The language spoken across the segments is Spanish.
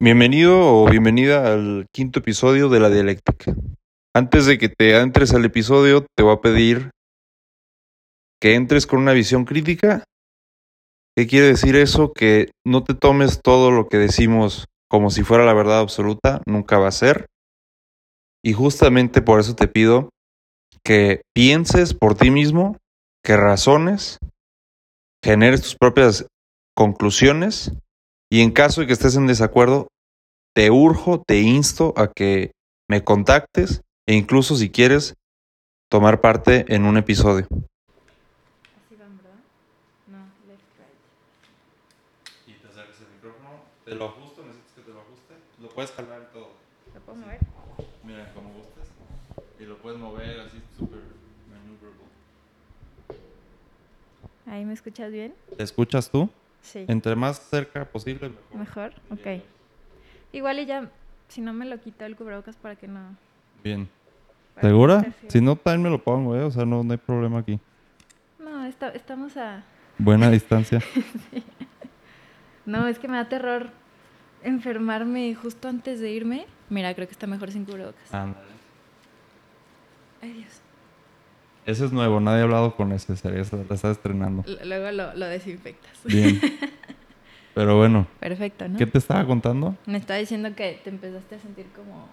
Bienvenido o bienvenida al quinto episodio de La Dialéctica. Antes de que te entres al episodio, te voy a pedir que entres con una visión crítica. ¿Qué quiere decir eso? Que no te tomes todo lo que decimos como si fuera la verdad absoluta, nunca va a ser. Y justamente por eso te pido que pienses por ti mismo, que razones, generes tus propias conclusiones y en caso de que estés en desacuerdo, te urjo, te insto a que me contactes e incluso si quieres tomar parte en un episodio. Así van, ¿verdad? No, left, right. Y te acercas el micrófono, te lo ajusto, necesitas que te lo ajuste, lo puedes jalar y todo. ¿Lo puedo mover? Mira, como gustes. Y lo puedes mover así súper maneuverable. ¿Ahí me escuchas bien? ¿Te escuchas tú? Sí. Entre más cerca posible, mejor. ¿Mejor? Ok. Igual y ya, si no me lo quito el cubrebocas para que no... Bien. ¿Segura? Si no, también me lo pongo, ¿eh? O sea, no, no hay problema aquí. No, está- estamos a... Buena distancia. No, es que me da terror enfermarme justo antes de irme. Mira, creo que está mejor sin cubrebocas. Ándale. Ay, Dios. Ese es nuevo, nadie ha hablado con ese, sería, lo está estrenando. L- luego lo, lo desinfectas. Bien. Pero bueno, Perfecto, ¿no? ¿qué te estaba contando? Me estaba diciendo que te empezaste a sentir como...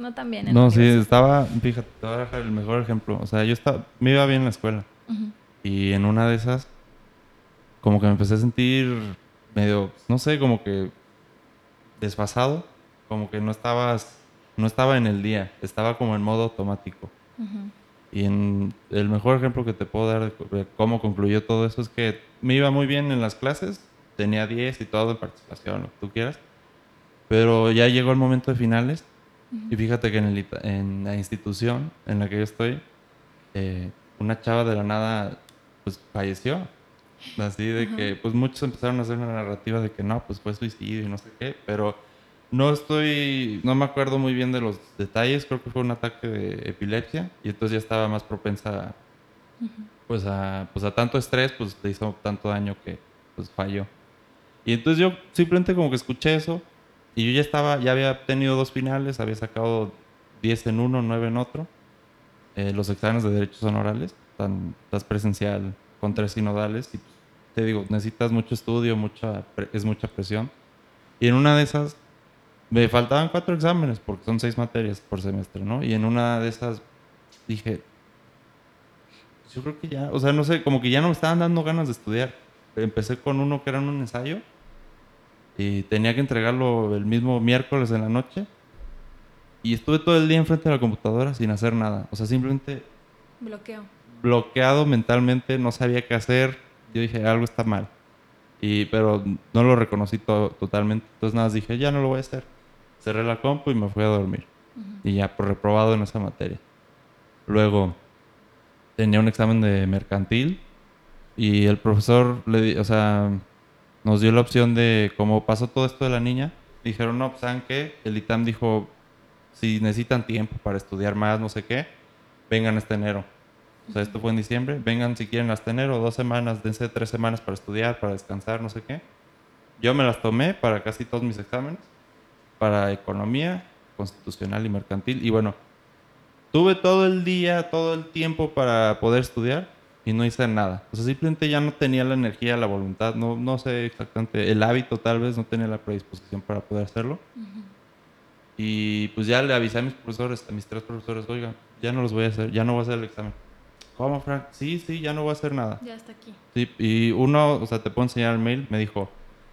No tan bien. en No, la sí, estaba, fíjate, te voy a dejar el mejor ejemplo. O sea, yo estaba, me iba bien en la escuela. Y en una de esas, como que me empecé a sentir medio, no sé, como que desfasado. Como que no estabas, no estaba en el día, estaba como en modo automático. Y en el mejor ejemplo que te puedo dar de de cómo concluyó todo eso es que me iba muy bien en las clases, tenía 10 y todo en participación, lo que tú quieras. Pero ya llegó el momento de finales y fíjate que en, el en la institución en la que yo estoy, eh, una chava de la nada pues falleció. Así de que pues muchos empezaron a hacer una narrativa de que no, pues fue suicidio y no sé qué, pero no estoy, no me acuerdo muy bien de los detalles, creo que fue un ataque de epilepsia y entonces ya estaba más propensa pues a, pues a tanto estrés, pues le hizo tanto daño que pues falló. Y entonces yo simplemente como que escuché eso y yo ya estaba, ya había tenido dos finales, había sacado 10 en uno, 9 en otro. Eh, los exámenes de derechos son orales, tan, estás presencial con tres sinodales y pues, te digo, necesitas mucho estudio, mucha, es mucha presión. Y en una de esas me faltaban cuatro exámenes porque son seis materias por semestre, ¿no? Y en una de esas dije, yo creo que ya, o sea, no sé, como que ya no me estaban dando ganas de estudiar. Empecé con uno que era un ensayo y tenía que entregarlo el mismo miércoles en la noche y estuve todo el día enfrente de la computadora sin hacer nada. O sea, simplemente Bloqueo. bloqueado mentalmente, no sabía qué hacer. Yo dije, algo está mal. Y, pero no lo reconocí to- totalmente. Entonces nada, dije, ya no lo voy a hacer. Cerré la compu y me fui a dormir. Y ya, por reprobado en esa materia. Luego, tenía un examen de mercantil y el profesor, le, di- o sea, nos dio la opción de, como pasó todo esto de la niña, dijeron, no, pues, ¿saben qué? El ITAM dijo, si necesitan tiempo para estudiar más, no sé qué, vengan este enero. O sea, esto fue en diciembre, vengan si quieren hasta enero, dos semanas, dense tres semanas para estudiar, para descansar, no sé qué. Yo me las tomé para casi todos mis exámenes, para economía, constitucional y mercantil. Y bueno, tuve todo el día, todo el tiempo para poder estudiar y no hice nada. O sea, simplemente ya no tenía la energía, la voluntad, no, no sé exactamente, el hábito tal vez, no tenía la predisposición para poder hacerlo. Y pues ya le avisé a mis profesores, a mis tres profesores, oigan, ya no los voy a hacer, ya no voy a hacer el examen. ¿Cómo, Frank? Sí, sí, ya no voy a hacer nada. Ya está aquí. Sí, y uno, o sea, te puedo enseñar el mail, me dijo,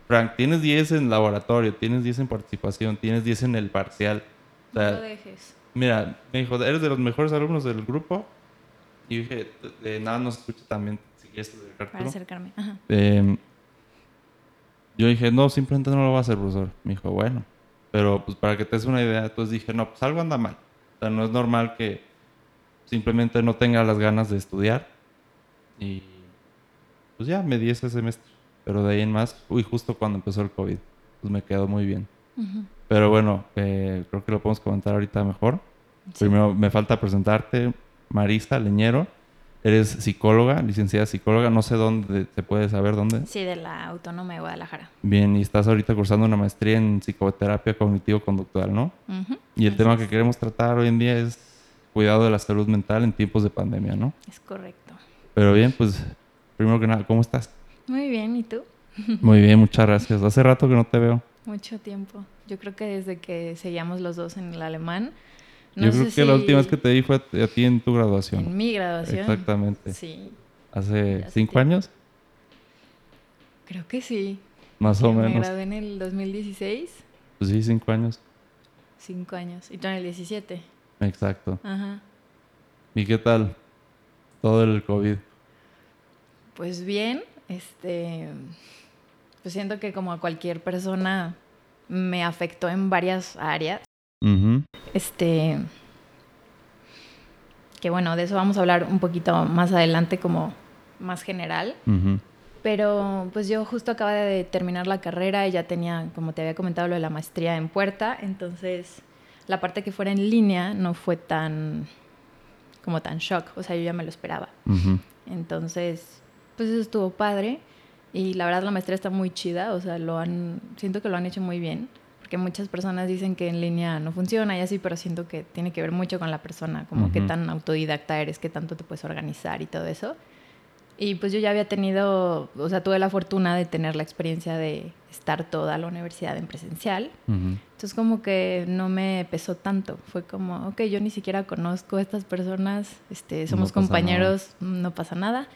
Frank, tienes 10 en laboratorio, tienes 10 en participación, tienes 10 en el parcial. O No lo dejes. mira, me dijo, eres de los mejores alumnos del grupo. Y dije, de nada nos escucha también, si quieres acercarte, Para acercarme. Ajá. Eh, yo dije, no, simplemente no lo voy a hacer, profesor. Me dijo, bueno, pero pues para que te des una idea, entonces dije, no, pues algo anda mal. O sea, no es normal que simplemente no tenga las ganas de estudiar. Y pues ya me di ese semestre. Pero de ahí en más, uy, justo cuando empezó el COVID, pues me quedó muy bien. Pero bueno, eh, creo que lo podemos comentar ahorita mejor. Sí. Primero me falta presentarte, Marisa Leñero. Eres psicóloga, licenciada psicóloga, no sé dónde, ¿te puedes saber dónde? Sí, de la Autónoma de Guadalajara. Bien, y estás ahorita cursando una maestría en psicoterapia cognitivo-conductual, ¿no? Y el así tema es. que queremos tratar hoy en día es cuidado de la salud mental en tiempos de pandemia, ¿no? Es correcto. Pero bien, pues, primero que nada, ¿cómo estás? Muy bien, ¿y tú? Muy bien, muchas gracias. Hace rato que no te veo. Mucho tiempo. Yo creo que desde que seguíamos los dos en el alemán. Yo creo que la última vez que te vi fue a, ti en tu graduación. En mi graduación. Exactamente. Sí, ¿Hace cinco tiempo. años? creo que sí. Más o Me menos. gradué en el 2016, Pues sí, cinco años. cinco años. Y tú en el 17. Exacto. Ajá. ¿Y qué tal todo el COVID? Pues bien, este, pues siento que como a cualquier persona me afectó en varias áreas. Este, que bueno, de eso vamos a hablar un poquito más adelante como más general. Pero pues yo justo acaba de terminar la carrera y ya tenía, como te había comentado, lo de la maestría en puerta. Entonces, la parte que fuera en línea no fue tan, como tan shock. O sea, yo ya me lo esperaba. Entonces, pues eso estuvo padre. Y la verdad la maestría está muy chida. O sea, lo han, siento que lo han hecho muy bien. Porque muchas personas dicen que en línea no funciona y así, pero siento que tiene que ver mucho con la persona. Como qué Ujú. tan autodidacta eres, qué tanto te puedes organizar y todo eso. Y pues yo ya había tenido, o sea, tuve la fortuna de tener la experiencia de estar toda la universidad en presencial. Ujú. Entonces como que no me pesó tanto. Fue como, ok, yo ni siquiera conozco a estas personas, este, No somos pasa compañeros, no pasa nada.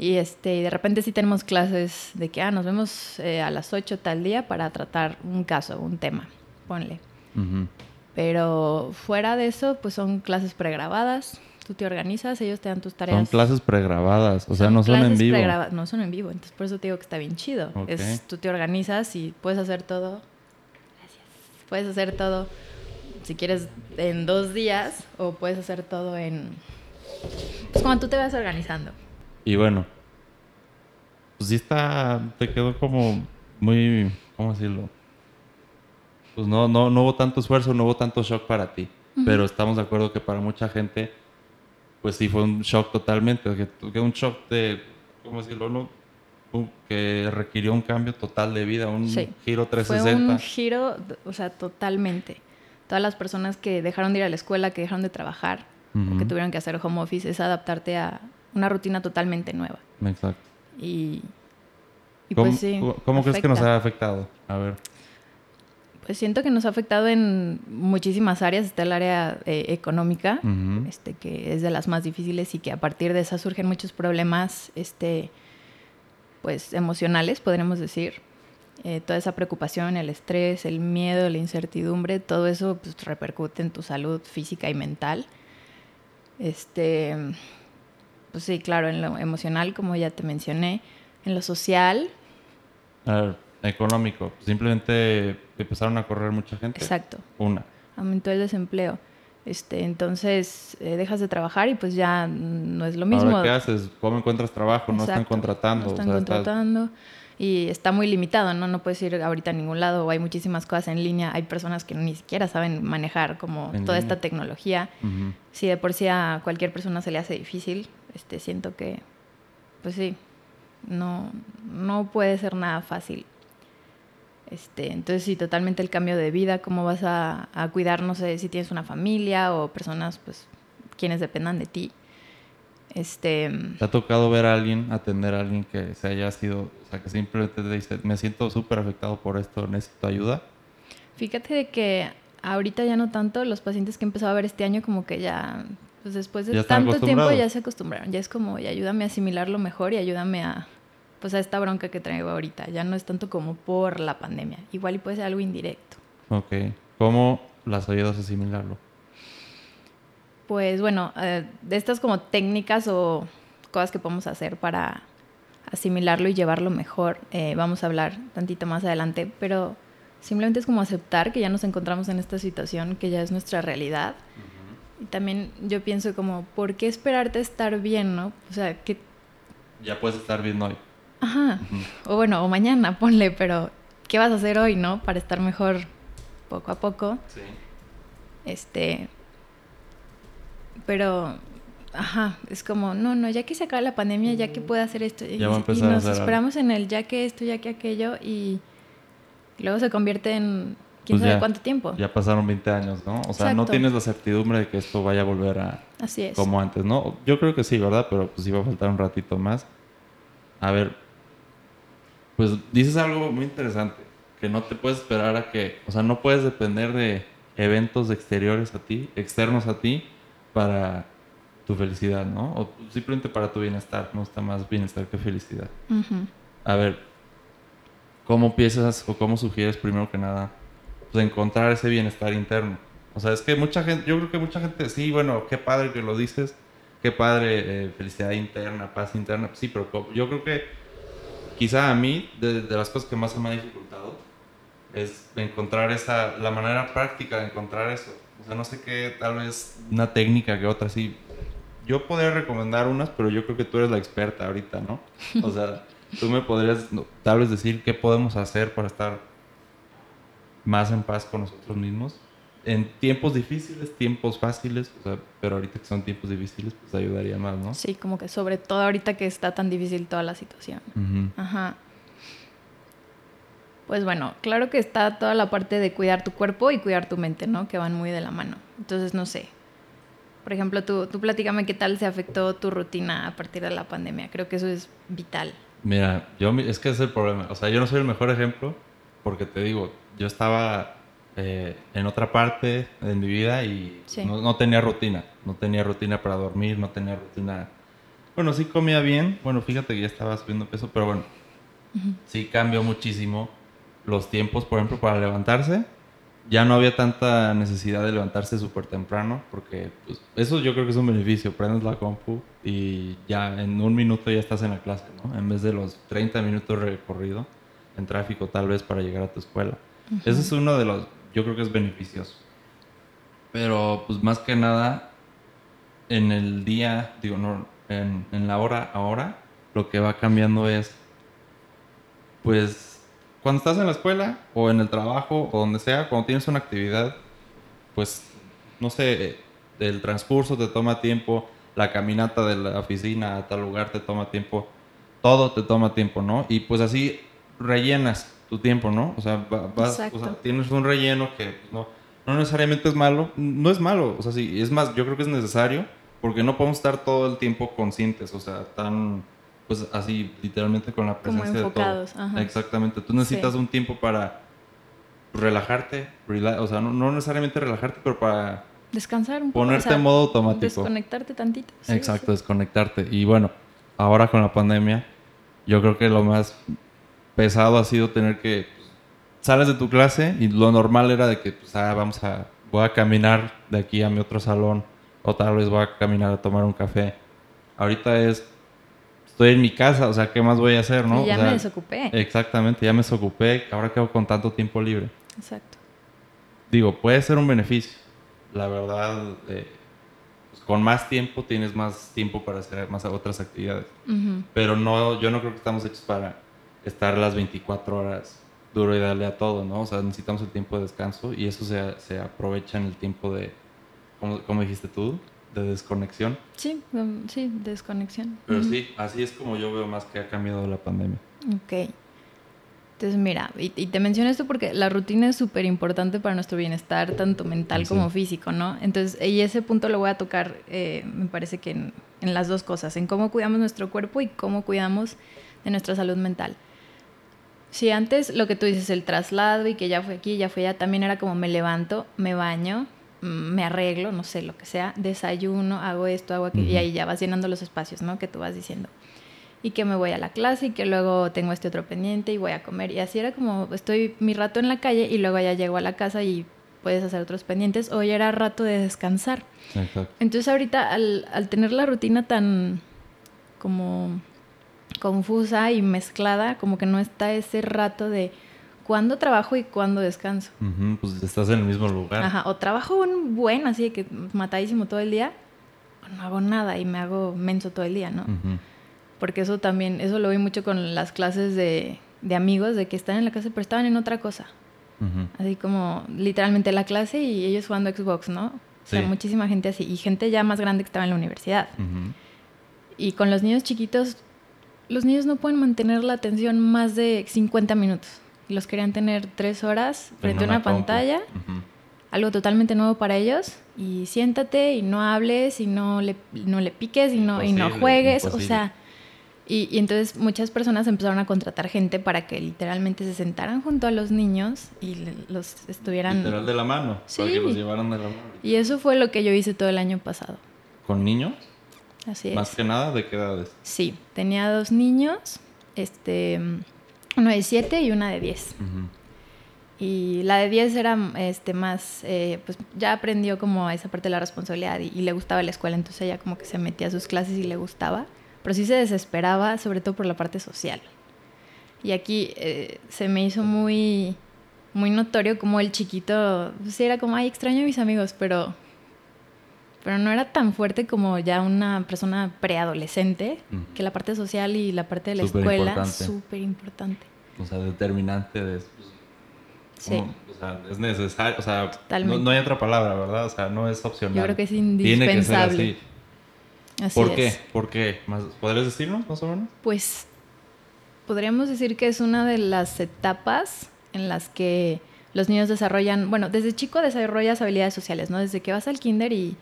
Y este, y de repente sí tenemos clases de que, ah, nos vemos eh, a las 8 tal día para tratar un caso, un tema, ponle. Pero fuera de eso, pues son clases pregrabadas, tú te organizas, ellos te dan tus tareas. Son clases pregrabadas, o sea, no son en vivo. No son en vivo, entonces por eso te digo que está bien chido. Es, tú te organizas y puedes hacer todo. Gracias. Puedes hacer todo, si quieres, en dos días o puedes hacer todo en... Pues cuando tú te vas organizando. Y bueno, pues sí está, te quedó como muy, ¿cómo decirlo? Pues no, no, no hubo tanto esfuerzo, no hubo tanto shock para ti. Pero estamos de acuerdo que para mucha gente, pues sí fue un shock totalmente. Que, que un shock de, ¿cómo decirlo? No? Que requirió un cambio total de vida, un Sí. giro Fue 360. un giro, o sea, totalmente. Todas las personas que dejaron de ir a la escuela, que dejaron de trabajar, o que tuvieron que hacer home office, es adaptarte a una rutina totalmente nueva. Exacto. Y, y ¿Cómo, pues sí. cómo- crees que nos ha afectado? A ver. Pues siento que nos ha afectado en muchísimas áreas. Está el área eh, económica, este, que es de las más difíciles y que a partir de esa surgen muchos problemas este, pues, emocionales, podríamos decir. Eh, toda esa preocupación, el estrés, el miedo, la incertidumbre, todo eso pues, repercute en tu salud física y mental. Este, pues sí, claro, en lo emocional, como ya te mencioné, en lo social, A ver, económico. Simplemente empezaron a correr mucha gente. exacto. Una. aumentó el desempleo. Este, entonces eh, dejas de trabajar y pues ya no es lo mismo. Ahora, ¿qué haces? ¿Cómo encuentras trabajo? No están contratando. No o están estás- contratando y está muy limitado, ¿no? No puedes ir ahorita a ningún lado hay muchísimas cosas en línea. Hay personas que ni siquiera saben manejar como En toda línea. esta tecnología. Si de por sí a cualquier persona se le hace difícil, este, siento que, pues sí, no, no puede ser nada fácil. Este, entonces sí, totalmente el cambio de vida, cómo vas a, a cuidar, no sé, si tienes una familia o personas, pues, quienes dependan de ti. Este, ¿Te ha tocado ver a alguien, atender a alguien que se haya sido, o sea, que simplemente te dice, me siento súper afectado por esto, necesito ayuda? fíjate de que ahorita ya no tanto, los pacientes que he empezado a ver este año como que ya, pues después de tanto tiempo ya se acostumbraron, ya es como, ya ayúdame a asimilarlo mejor y ayúdame a, pues a esta bronca que traigo ahorita, ya no es tanto como por la pandemia, igual y puede ser algo indirecto. Ok. ¿Cómo las ayudas a asimilarlo? Pues bueno, eh, de estas como técnicas o cosas que podemos hacer para asimilarlo y llevarlo mejor, eh, vamos a hablar tantito más adelante, pero simplemente es como aceptar que ya nos encontramos en esta situación, que ya es nuestra realidad. Y también yo pienso como, ¿por qué esperarte a estar bien, no? O sea, que, Ya puedes estar bien hoy. ajá, o bueno, o mañana, ponle, pero ¿qué vas a hacer hoy, no? Para estar mejor poco a poco. Sí. Este. Pero ajá, es como, no, no, ya que se acaba la pandemia, ya que puede hacer esto. Y, Ya va a y empezar a nos algo. esperamos en el ya que esto, ya que aquello, y luego se convierte en quién Pues sabe ya, cuánto tiempo. Ya pasaron 20 años, ¿no? O sea, no Exacto. tienes la certidumbre de que esto vaya a volver a Así es. como antes, ¿no? Yo creo que sí, ¿verdad? Pero pues iba a faltar un ratito más. A ver, pues dices algo muy interesante, que no te puedes esperar a que, o sea, no puedes depender de eventos exteriores a ti, externos a ti, para tu felicidad, ¿no? O simplemente para tu bienestar, no está más bienestar que felicidad. Ujú. A ver, ¿cómo piensas o cómo sugieres primero que nada pues, encontrar ese bienestar interno? O sea, es que mucha gente, yo creo que mucha gente, sí, bueno, qué padre que lo dices, qué padre eh, felicidad interna, paz interna, pues sí, pero yo creo que quizá a mí, de, de las cosas que más se me ha dificultado, es encontrar esa, la manera práctica de encontrar eso. O sea, no sé qué, tal vez una técnica que otra, sí. Yo podría recomendar unas, pero yo creo que tú eres la experta ahorita, ¿no? O sea, tú me podrías tal vez decir qué podemos hacer para estar más en paz con nosotros mismos. En tiempos difíciles, tiempos fáciles, o sea, pero ahorita que son tiempos difíciles, pues ayudaría más, ¿no? Sí, como que sobre todo ahorita que está tan difícil toda la situación. Ujú. Ajá. Pues bueno, claro que está toda la parte de cuidar tu cuerpo y cuidar tu mente, ¿no? Que van muy de la mano. Entonces, no sé. Por ejemplo, tú, tú platícame qué tal se afectó tu rutina a partir de la pandemia. Creo que eso es vital. Mira, yo es que es el problema. O sea, yo no soy el mejor ejemplo porque te digo, yo estaba eh, en otra parte de mi vida y Sí. no, no tenía rutina. No tenía rutina para dormir, no tenía rutina. Bueno, sí comía bien. Bueno, fíjate que ya estaba subiendo peso, pero bueno, sí cambió muchísimo los tiempos, por ejemplo, para levantarse. Ya no había tanta necesidad de levantarse súper temprano, porque pues, eso yo creo que es un beneficio. Prendes la compu y ya en un minuto ya estás en la clase, ¿no? En vez de los 30 minutos recorrido en tráfico tal vez para llegar a tu escuela. Ese es uno de los, yo creo que es beneficioso. Pero pues más que nada, en el día, digo, no, en, en la hora ahora, lo que va cambiando es, pues, cuando estás en la escuela o en el trabajo o donde sea, cuando tienes una actividad, pues, no sé, el transcurso te toma tiempo, la caminata de la oficina a tal lugar te toma tiempo, todo te toma tiempo, ¿no? Y pues así rellenas tu tiempo, ¿no? O sea, va- vas, o sea, tienes un relleno que no, no necesariamente es malo, no es malo, o sea, sí, es más, yo creo que es necesario porque no podemos estar todo el tiempo conscientes, o sea, tan, pues así, literalmente con la Como presencia enfocados, de todo. ajá. Exactamente, tú necesitas Sí. un tiempo para relajarte, rela- o sea, no, no necesariamente relajarte, pero para Descansar un poco. ponerte o sea, en modo automático. Desconectarte tantito. sí, Exacto, sí. desconectarte. Y bueno, ahora con la pandemia, yo creo que lo más pesado ha sido tener que pues, sales de tu clase y lo normal era de que pues, ah, vamos a voy a caminar de aquí a mi otro salón o tal vez voy a caminar a tomar un café. Ahorita es estoy en mi casa, o sea, ¿qué más voy a hacer, no? Y ya O sea, me desocupé. Exactamente, ya me desocupé, ahora quedo con tanto tiempo libre. Exacto. Digo, puede ser un beneficio. La verdad, eh, pues, con más tiempo tienes más tiempo para hacer más otras actividades. Pero no, yo no creo que estamos hechos para estar las 24 horas duro y darle a todo, ¿no? O sea, necesitamos el tiempo de descanso y eso se, se aprovecha en el tiempo de, como, como dijiste tú, de desconexión. Sí, um, sí, desconexión. Pero sí, así es como yo veo más que ha cambiado la pandemia. Ok. Entonces, mira, y, y te menciono esto porque la rutina es súper importante para nuestro bienestar, tanto mental Sí. como físico, ¿no? Entonces, y ese punto lo voy a tocar, eh, me parece que en, en las dos cosas, en cómo cuidamos nuestro cuerpo y cómo cuidamos de nuestra salud mental. Si antes lo que tú dices, el traslado y que ya fue aquí, ya fue allá, también era como me levanto, me baño, mm, me arreglo, no sé, lo que sea, desayuno, hago esto, hago aquello, y ahí ya vas llenando los espacios, ¿no? Que tú vas diciendo y que me voy a la clase y que luego tengo este otro pendiente y voy a comer. Y así era como estoy mi rato en la calle y luego ya llego a la casa y puedes hacer otros pendientes o ya era rato de descansar. Exacto. Entonces ahorita al, al tener la rutina tan como confusa y mezclada, como que no está ese rato de cuándo trabajo y cuándo descanso. Pues estás en el mismo lugar. Ajá, o trabajo un buen, así de que matadísimo todo el día, o no hago nada y me hago menso todo el día, ¿no? Porque eso también, eso lo vi mucho con las clases de, de amigos, de que están en la clase pero estaban en otra cosa. Así como literalmente la clase y ellos jugando Xbox, ¿no? sea, muchísima gente así. Y gente ya más grande que estaba en la universidad. Y con los niños chiquitos, los niños no pueden mantener la atención más de 50 minutos. Los querían tener tres horas frente a una, pantalla. Algo totalmente nuevo para ellos. Y siéntate y no hables y no le, no le piques y no, y no juegues. O sea, y, entonces muchas personas empezaron a contratar gente para que literalmente se sentaran junto a los niños y los estuvieran... Literal de la mano. Sí. Para que los llevaran de la mano. Y eso fue lo que yo hice todo el año pasado. ¿Con niños? Así es. Más que nada, ¿de qué edades? Sí, tenía dos niños, este, uno de siete y una de diez. Y la de diez era este, más, eh, pues ya aprendió como esa parte de la responsabilidad y, y, le gustaba la escuela, entonces ella como que se metía a sus clases y le gustaba pero sí se desesperaba, sobre todo por la parte social. Y aquí eh, se me hizo muy, muy notorio como el chiquito, pues era como, ay, extraño a mis amigos, pero, pero no era tan fuerte como ya una persona preadolescente, que la parte social y la parte de la escuela, súper importante. O sea, determinante de... Pues, sí. o sea, es necesario, o sea, no, hay otra palabra, ¿verdad? O sea, no es opcional. Yo creo que es indispensable. Tiene que ser así. ¿Por qué? ¿Por qué? ¿Podrías decirnos más o menos? Pues podríamos decir que es una de las etapas en las que los niños desarrollan, bueno, desde chico desarrollas habilidades sociales, ¿no? Desde que vas al kinder y,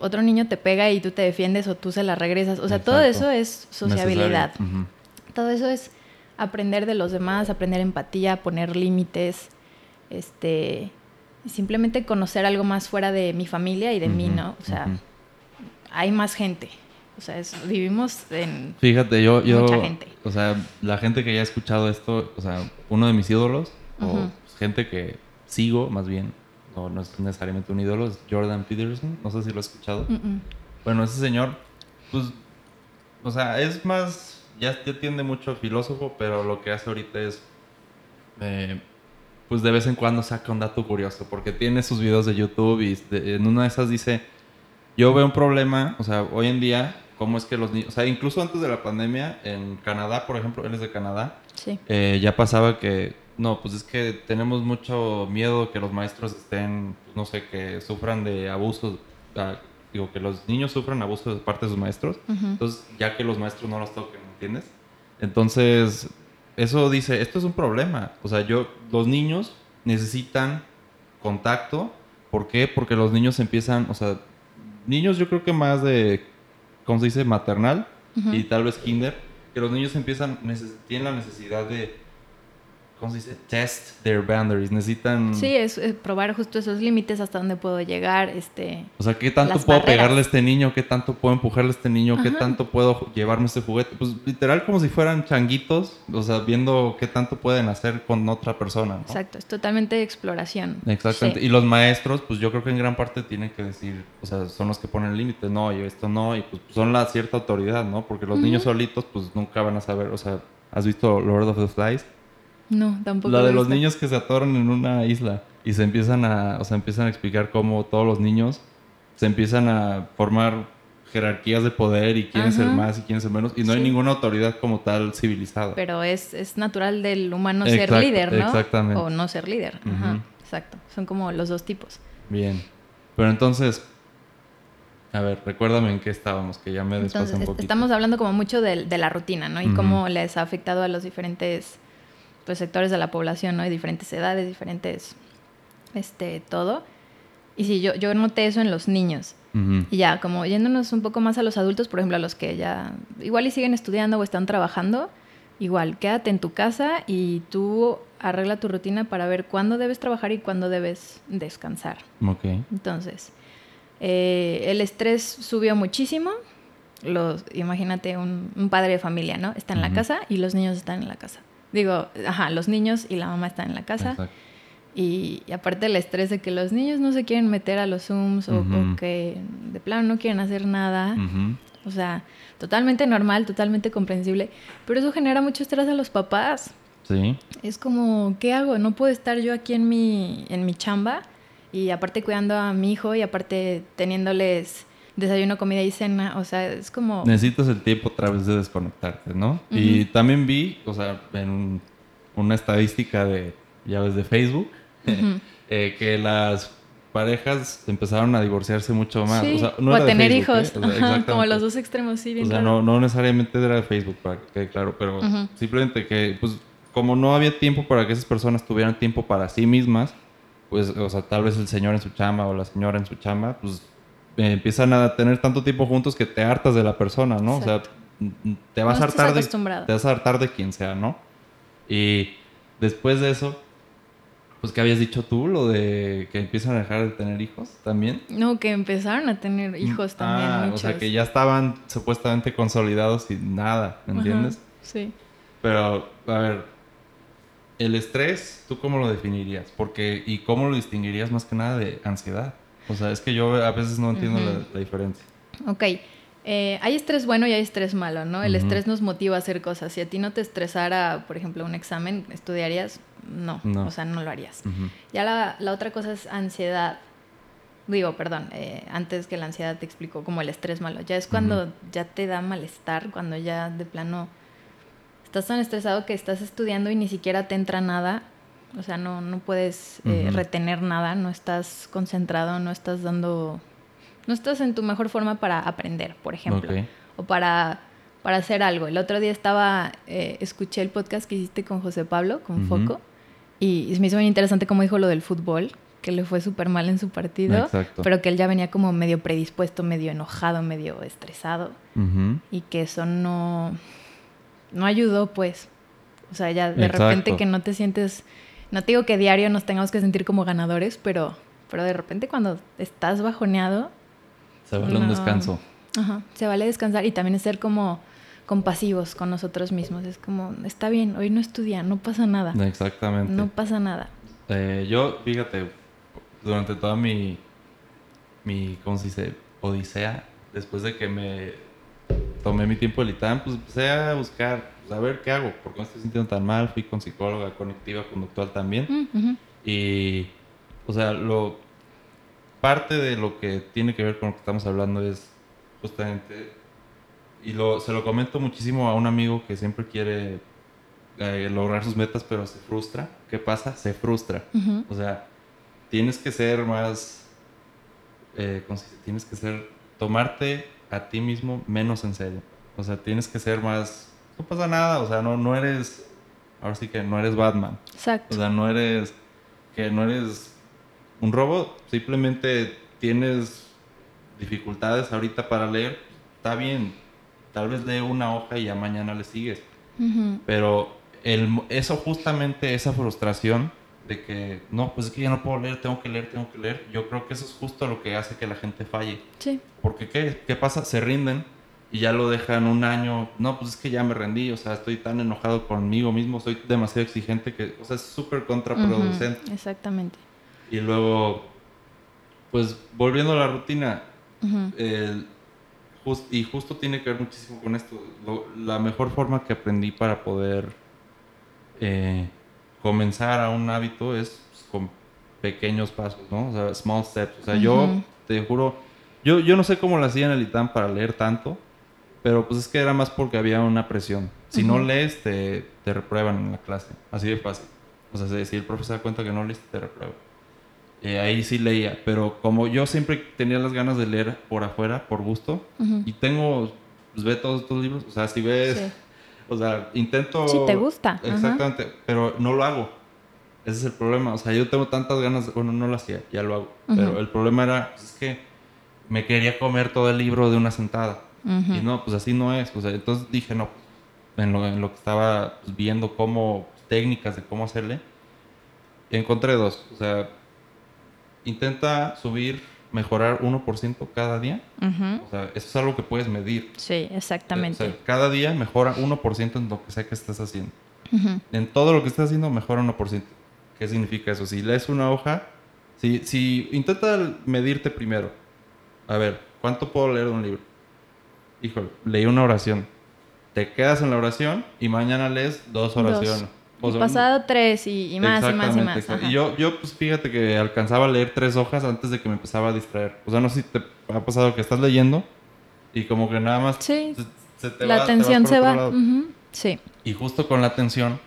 otro niño te pega y tú te defiendes o tú se la regresas. O sea, todo eso es sociabilidad. Todo eso es aprender de los demás, aprender empatía, poner límites, este, simplemente conocer algo más fuera de mi familia y de mí, ¿no? O sea, hay más gente. O sea, vivimos en Fíjate, yo, yo, mucha gente. O sea, la gente que haya escuchado esto, o sea, uno de mis ídolos, o gente que sigo más bien, o no es necesariamente un ídolo, es Jordan Peterson. No sé si lo has escuchado. Bueno, ese señor, pues, o sea, es más, ya, ya tiende mucho filósofo, pero lo que hace ahorita es, eh, pues de vez en cuando saca un dato curioso, porque tiene sus videos de YouTube y en una de esas dice yo veo un problema, o sea, hoy en día, cómo es que los niños, o sea, incluso antes de la pandemia, en Canadá, por ejemplo, él es de Canadá, sí. Eh, ya pasaba que, no, pues es que tenemos mucho miedo que los maestros estén, no sé, que sufran de abusos, digo, que los niños sufran abusos de parte de sus maestros, entonces, ya que los maestros no los toquen, ¿entiendes? Entonces, eso dice, esto es un problema, o sea, yo, los niños necesitan contacto, ¿por qué? Porque los niños empiezan, o sea, niños yo creo que más de, ¿cómo se dice? Maternal y tal vez kinder, que los niños empiezan, tienen la necesidad de ¿cómo se dice? Test their boundaries. Necesitan... Sí, es, probar justo esos límites hasta dónde puedo llegar. Este, o sea, ¿qué tanto puedo pegarle a este niño? ¿Qué tanto puedo empujarle a este niño? ¿Qué tanto puedo llevarme este juguete? Pues literal como si fueran changuitos, o sea, viendo qué tanto pueden hacer con otra persona. Exacto, es totalmente exploración. Exactamente. Y los maestros, pues yo creo que en gran parte tienen que decir, o sea, son los que ponen límites, no, yo esto no, y pues son la cierta autoridad, ¿no? Porque los niños solitos, pues nunca van a saber, o sea, ¿has visto Lord of the Flies? No, tampoco. La de los niños que se atoran en una isla y se empiezan a, o sea, empiezan a explicar cómo todos los niños se empiezan a formar jerarquías de poder y quién es el más y quién es el menos y no hay ninguna autoridad como tal civilizada. Pero es, es natural del humano ser líder, ¿no? Exactamente. O no ser líder. Ajá, exacto. Son como los dos tipos. Bien. Pero entonces, a ver, recuérdame en qué estábamos, que ya me desfasé un poquito. Estamos hablando como mucho de, de la rutina, ¿no? Y cómo les ha afectado a los diferentes pues, sectores de la población, ¿no? Y diferentes edades, diferentes, este, todo. Y sí, yo, yo noté eso en los niños. Y ya, como yéndonos un poco más a los adultos, por ejemplo, a los que ya igual y siguen estudiando o están trabajando, igual, quédate en tu casa y tú arregla tu rutina para ver cuándo debes trabajar y cuándo debes descansar. Ok. Entonces, eh, el estrés subió muchísimo. Los, imagínate un, padre de familia, ¿no? Está en la casa y los niños están en la casa. Digo, ajá, los niños y la mamá están en la casa. Y, aparte el estrés de que los niños no se quieren meter a los Zooms o, que de plano no quieren hacer nada. O sea, totalmente normal, totalmente comprensible. Pero eso genera mucho estrés a los papás. Sí. Es como, ¿qué hago? No puedo estar yo aquí en mi, en mi chamba y aparte cuidando a mi hijo y aparte teniéndoles desayuno, comida y cena, o sea, es como... Necesitas el tiempo otra vez de desconectarte, ¿no? Y también vi, o sea, en una estadística de llaves de Facebook, eh, que las parejas empezaron a divorciarse mucho más. Sí, O, sea, no o a tener Facebook, hijos. ¿eh? O sea, Ajá, como los dos extremos, sí, bien O sea, raro. no, no necesariamente era de Facebook, para que quede claro, pero Ujú. simplemente que, pues, como no había tiempo para que esas personas tuvieran tiempo para sí mismas, pues, o sea, tal vez el señor en su chamba o la señora en su chamba, pues, eh, empiezan a tener tanto tiempo juntos que te hartas de la persona, ¿no? O sea, te vas No a hartar de, te vas a hartar de quien sea, ¿no? Y después de eso, pues, ¿qué habías dicho tú? Lo de que empiezan a dejar de tener hijos también. No, que empezaron a tener hijos también, Ah, muchos. o sea, que ya estaban supuestamente consolidados y nada, ¿me Ajá, entiendes? Sí. Pero, a ver, el estrés, ¿tú cómo lo definirías? Porque, ¿y cómo lo distinguirías más que nada de ansiedad? O sea, es que yo a veces no entiendo la, diferencia. Ok. Eh, hay estrés bueno y hay estrés malo, ¿no? El estrés nos motiva a hacer cosas. Si a ti no te estresara, por ejemplo, un examen, ¿estudiarías? No. No. O sea, no lo harías. Ya la, la otra cosa es ansiedad. Digo, perdón, eh, antes que la ansiedad te explico como el estrés malo. Ya es cuando ya te da malestar, cuando ya de plano estás tan estresado que estás estudiando y ni siquiera te entra nada. O sea, no, no puedes eh, retener nada, no estás concentrado, no estás dando... No estás en tu mejor forma para aprender, por ejemplo. O para, para hacer algo. El otro día estaba, eh, escuché el podcast que hiciste con José Pablo, con. Foco, y me hizo muy interesante cómo dijo lo del fútbol, que le fue súper mal en su partido, Exacto. pero que él ya venía como medio predispuesto, medio enojado, medio estresado, y que eso no, no ayudó, pues. O sea, ya de Exacto. repente que no te sientes, no te digo que diario nos tengamos que sentir como ganadores, pero, pero de repente cuando estás bajoneado, Se vale un descanso. Ajá, se vale descansar y también ser como compasivos con nosotros mismos. Es como, está bien, hoy no estudia, no pasa nada. Exactamente. No pasa nada. Eh, yo, fíjate, durante toda mi, mi, ¿cómo se dice? Odisea, después de que me tomé mi tiempo del ITAM, pues empecé a buscar, pues, a ver qué hago, porque me estoy sintiendo tan mal, fui con psicóloga conectiva, conductual también, Mm, y, o sea, lo, parte de lo que tiene que ver con lo que estamos hablando es justamente, y lo, se lo comento muchísimo a un amigo que siempre quiere eh, lograr sus metas, pero se frustra. ¿Qué pasa? Se frustra. O sea, tienes que ser más, eh. Tienes que ser, tomarte a ti mismo menos en serio. O sea, tienes que ser más, no pasa nada, o sea, no, no eres, ahora sí que no eres Batman. O Exacto. sea, no eres, que no eres un robot, simplemente tienes dificultades ahorita para leer, está bien, tal vez lee una hoja y ya mañana le sigues, pero el, eso justamente, esa frustración de que, no, pues es que ya no puedo leer, tengo que leer, tengo que leer, yo creo que eso es justo lo que hace que la gente falle, Sí. porque ¿qué, qué pasa? Se rinden y ya lo dejan un año. No, pues es que ya me rendí, o sea, estoy tan enojado conmigo mismo, soy demasiado exigente que, o sea, es súper contraproducente. Exactamente. Y luego, pues volviendo a la rutina, Ujú. el- jus- y justo tiene que ver muchísimo con esto. lo- la mejor forma que aprendí para poder eh, comenzar a un hábito es pues, con pequeños pasos, ¿no? O sea, small steps. O sea, yo Ujú. te juro, yo, yo no sé cómo lo hacía en el ITAM para leer tanto, pero pues es que era más porque había una presión. Si no Ujú. lees, te, te reprueban en la clase. Así de fácil. O sea, si el profesor da cuenta que no leíste, te reprueba. Eh, ahí sí leía, pero como yo siempre tenía las ganas de leer por afuera, por gusto, Ujú. y tengo, pues ve todos estos libros, o sea, si ves, Sí. O sea, intento... Sí, te gusta, ajá. Exactamente, pero no lo hago. Ese es el problema, o sea, yo tengo tantas ganas, bueno, no lo hacía, ya lo hago, Ujú. pero el problema era, pues, es que me quería comer todo el libro de una sentada, y no, pues así no es, o sea, entonces dije, no, en lo, en lo que estaba pues, viendo cómo, técnicas de cómo hacerle, encontré dos, o sea, intenta subir, mejorar 1% cada día, o sea, eso es algo que puedes medir. Sí, exactamente. O sea, cada día mejora 1% en lo que sea que estés haciendo. En todo lo que estés haciendo mejora 1%. ¿Qué significa eso? Si lees una hoja, si, si intenta medirte primero. A ver, ¿cuánto puedo leer de un libro? Híjole, leí una oración. Te quedas en la oración y mañana lees dos oraciones. O sea, pasado tres y, y más y más y más. ajá. Y yo, yo, pues fíjate que alcanzaba a leer tres hojas antes de que me empezaba a distraer. O sea, no sé si te ha pasado que estás leyendo y como que nada más Sí. se, se te la va- atención se va. lado. Ujú. Sí. Y justo con la atención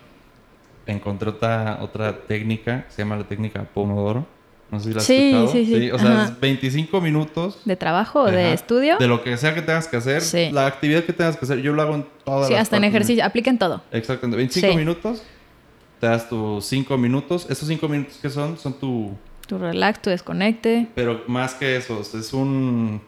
encontré otra, otra técnica, se llama la técnica Pomodoro, No sé si la has Sí, escuchado. sí, sí. O sea, es 25 minutos. ¿De trabajo o de estudio? De lo que sea que tengas que hacer. Sí. La actividad que tengas que hacer. Yo lo hago en todas sí, las hasta en partes. ejercicio. Apliquen todo. Exactamente. 25 Sí. minutos. Te das tus 5 minutos. Esos 5 minutos que son, son tu... Tu relax, tu desconecte. Pero más que eso, es un...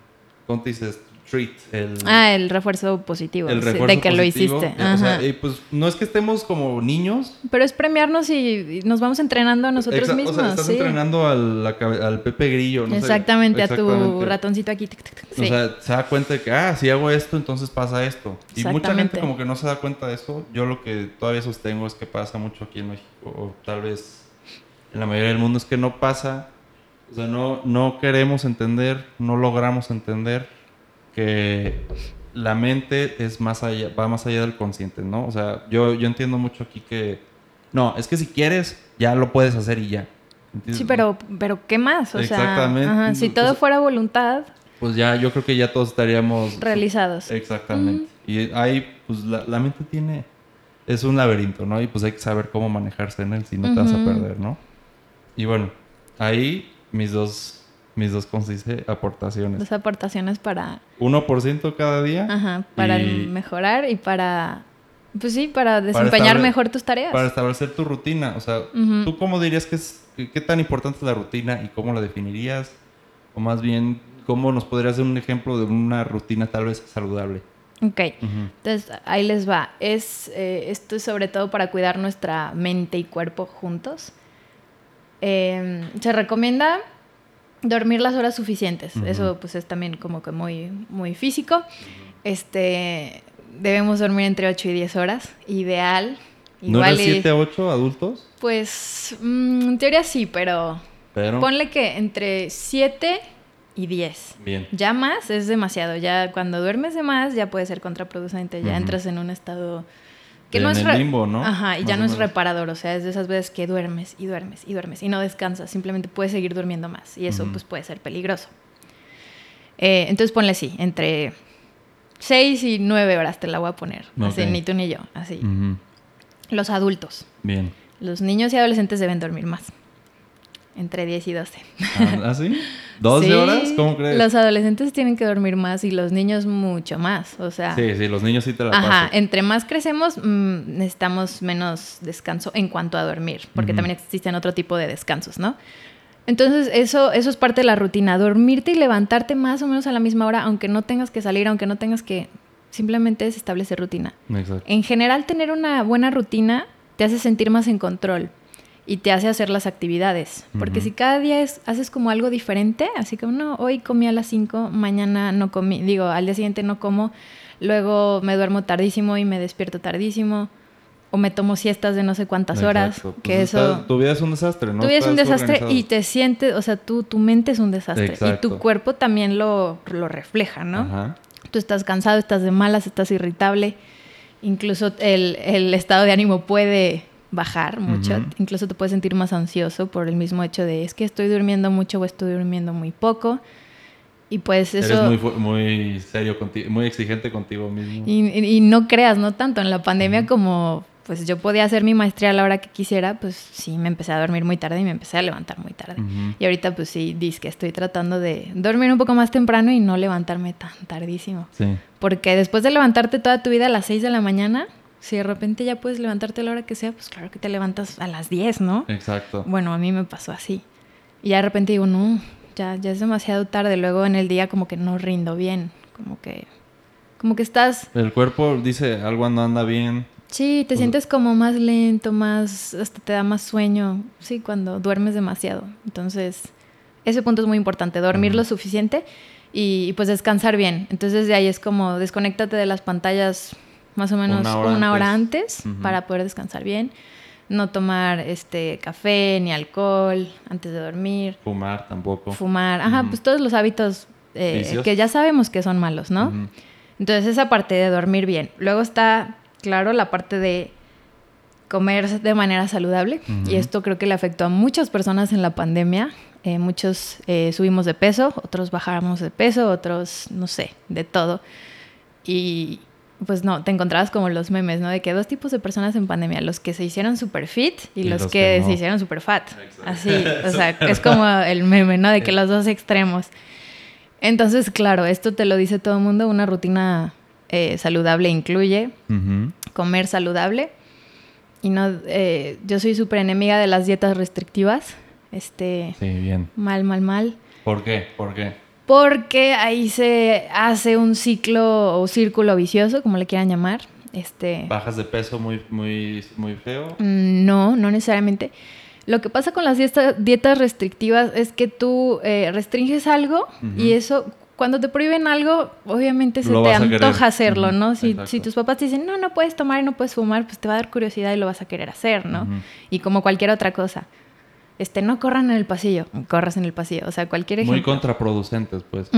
¿Cómo te dices? Treat. El, Ah, el refuerzo positivo. el refuerzo de que lo hiciste. Eh, O sea, Ajá. y pues no es que estemos como niños. Pero es premiarnos y, y nos vamos entrenando a nosotros Exa- mismos. O sea, estás sí. entrenando al, Pepe Grillo. no sé. Exactamente, a tu ratoncito aquí. tic, tic, tic, O sea, se da cuenta de que, ah, si hago esto, entonces pasa esto. Y mucha gente como que no se da cuenta de eso. Yo lo que todavía sostengo es que pasa mucho aquí en México, o tal vez en la mayoría del mundo, es que no pasa. O sea, no, no queremos entender, no logramos entender que la mente es más allá, va más allá del consciente, ¿no? O sea, yo, yo entiendo mucho aquí que, no, es que si quieres, ya lo puedes hacer y ya. ¿Entiendes? Sí, pero, pero ¿qué más? O sea, Exactamente. ajá, si todo sea, fuera voluntad, Pues ya, yo creo que ya todos estaríamos realizados. Exactamente. Y ahí, pues la, la mente tiene. Es un laberinto, ¿no? Y pues hay que saber cómo manejarse en él, si no te vas a perder, ¿no? Y bueno, ahí mis dos, mis dos consiste aportaciones. Dos aportaciones para, 1% cada día ajá, para Y- mejorar y para, pues sí, para desempeñar estable- mejor tus tareas. para establecer tu rutina. O sea, Ujú. ¿tú cómo dirías que es, qué tan importante es la rutina y cómo la definirías? O más bien, ¿cómo nos podrías dar un ejemplo de una rutina tal vez saludable? Ok. Ujú. Entonces, ahí les va. Es, eh, esto es sobre todo para cuidar nuestra mente y cuerpo juntos. Eh, se recomienda dormir las horas suficientes. Eso pues es también como que muy, muy físico. Este, debemos dormir entre 8 y 10 horas. Ideal. ¿No eran y- 7 a 8 adultos? Pues, mm, en teoría sí, pero Pero... ponle que entre 7 y 10. Bien. Ya más es demasiado. Ya cuando duermes de más ya puede ser contraproducente. Ya entras en un estado que En no es el re- limbo, ¿no? Ajá, y ya no es reparador. O sea, es de esas veces que duermes y duermes y duermes y no descansas. Simplemente puedes seguir durmiendo más y eso pues puede ser peligroso. Eh, entonces ponle así, entre 6 y 9 horas te la voy a poner. Así, Ok. ni tú ni yo. Así. Los adultos. Bien. Los niños y adolescentes deben dormir más. Entre 10 y 12. Ah, ¿Ah, sí? ¿12 Sí, horas? ¿Cómo crees? Los adolescentes tienen que dormir más y los niños mucho más. O sea, Sí, sí, los niños sí te la ajá, pasan. entre más crecemos, mm, necesitamos menos descanso en cuanto a dormir, porque también existen otro tipo de descansos, ¿no? Entonces, eso, eso es parte de la rutina, dormirte y levantarte más o menos a la misma hora, aunque no tengas que salir, aunque no tengas que... Simplemente es establecer rutina. Exacto. En general, tener una buena rutina te hace sentir más en control y te hace hacer las actividades. Porque si cada día es- haces como algo diferente, así como, no, hoy comí a las 5, mañana no comí, digo, al día siguiente no como, luego me duermo tardísimo y me despierto tardísimo, o me tomo siestas de no sé cuántas horas, Exacto. que Pues eso... tu vida es un desastre, ¿no? Tu vida es un desastre y te sientes, o sea, tú, tu mente es un desastre y tu cuerpo también lo, lo refleja, ¿no? Ajá. Tú estás cansado, estás de malas, estás irritable. Incluso el, el estado de ánimo puede bajar mucho. Incluso te puedes sentir más ansioso por el mismo hecho de es que estoy durmiendo mucho o estoy durmiendo muy poco. Y pues eso... Eres muy, serio contigo, muy exigente contigo mismo. Y, no creas, no tanto. En la pandemia como pues yo podía hacer mi maestría a la hora que quisiera, pues sí, me empecé a dormir muy tarde y me empecé a levantar muy tarde. Y ahorita pues sí, dices que estoy tratando de dormir un poco más temprano y no levantarme tan tardísimo. Sí. Porque después de levantarte toda tu vida a las 6 de la mañana, si de repente ya puedes levantarte a la hora que sea, pues claro que te levantas a las 10, ¿no? Exacto. Bueno, a mí me pasó así. Y ya de repente digo, no, ya, ya es demasiado tarde. Luego en el día como que no rindo bien. Como que, como que estás, El cuerpo dice algo no anda bien. sí, te Pues- sientes como más lento, más, hasta te da más sueño. Sí, cuando duermes demasiado. Entonces, ese punto es muy importante, dormir lo suficiente y, y, pues descansar bien. Entonces de ahí es como desconéctate de las pantallas más o menos Una una hora antes. para poder descansar bien. No tomar este café ni alcohol antes de dormir. Fumar tampoco. Fumar. Ajá, pues todos los hábitos eh, que ya sabemos que son malos, ¿no? Ujú. Entonces esa parte de dormir bien. Luego está, claro, la parte de comer de manera saludable. Y esto creo que le afectó a muchas personas en la pandemia. Eh, muchos eh, subimos de peso, otros bajamos de peso, otros, no sé, de todo. Y, pues no, te encontrabas como los memes, ¿no? De que dos tipos de personas en pandemia, los que se hicieron super fit y, los, que, se hicieron super fat. Así, o sea, es como el meme, ¿no? De que los dos extremos. Entonces, claro, esto te lo dice todo el mundo, una rutina eh, saludable incluye comer saludable. Y no, eh, yo soy súper enemiga de las dietas restrictivas. Este, sí, bien. Mal, mal, mal. ¿Por qué? ¿Por qué? Porque ahí se hace un ciclo o círculo vicioso, como le quieran llamar. Este, ¿Bajas de peso muy, muy, muy feo? Mm, no, no necesariamente. Lo que pasa con las dietas restrictivas es que tú eh, restringes algo y eso, cuando te prohíben algo, obviamente se te antoja hacerlo, ¿no? Si, tus papás te dicen, no, no puedes tomar y no puedes fumar, pues te va a dar curiosidad y lo vas a querer hacer, ¿no? Y como cualquier otra cosa. Este, no corran en el pasillo, corras en el pasillo, o sea, cualquier ejemplo. Muy contraproducentes, pues.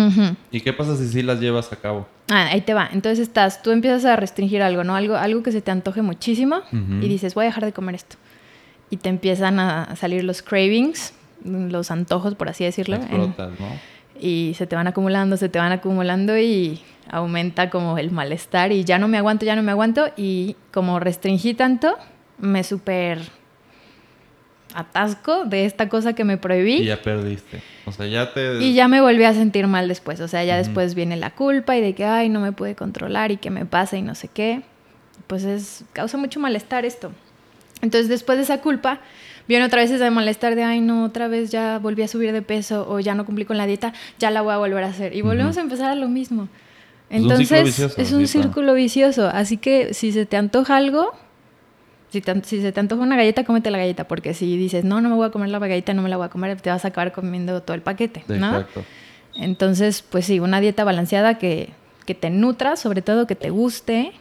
¿Y qué pasa si sí las llevas a cabo? Ah, ahí te va. Entonces estás, tú empiezas a restringir algo, ¿no? Algo, algo que se te antoje muchísimo y dices, voy a dejar de comer esto. Y te empiezan a salir los cravings, los antojos, por así decirlo. Explotas, ¿no? Y se te van acumulando, se te van acumulando y aumenta como el malestar y ya no me aguanto, ya no me aguanto. Y como restringí tanto, me super atasco de esta cosa que me prohibí. Y ya perdiste. O sea, ya te... Y ya me volví a sentir mal después. O sea, ya después viene la culpa y de que, ay, no me pude controlar y qué me pasa y no sé qué. Pues es, causa mucho malestar esto. Entonces, después de esa culpa, viene otra vez ese malestar de, ay, no, otra vez ya volví a subir de peso o ya no cumplí con la dieta, ya la voy a volver a hacer. Y volvemos a empezar a lo mismo. Entonces, es un, círculo vicioso. Así que si se te antoja algo, si, se te antoja una galleta, cómete la galleta, porque si dices, no, no me voy a comer la galleta, no me la voy a comer, te vas a acabar comiendo todo el paquete, ¿no? Exacto. Entonces, pues sí, una dieta balanceada que, que te nutra, sobre todo que te guste,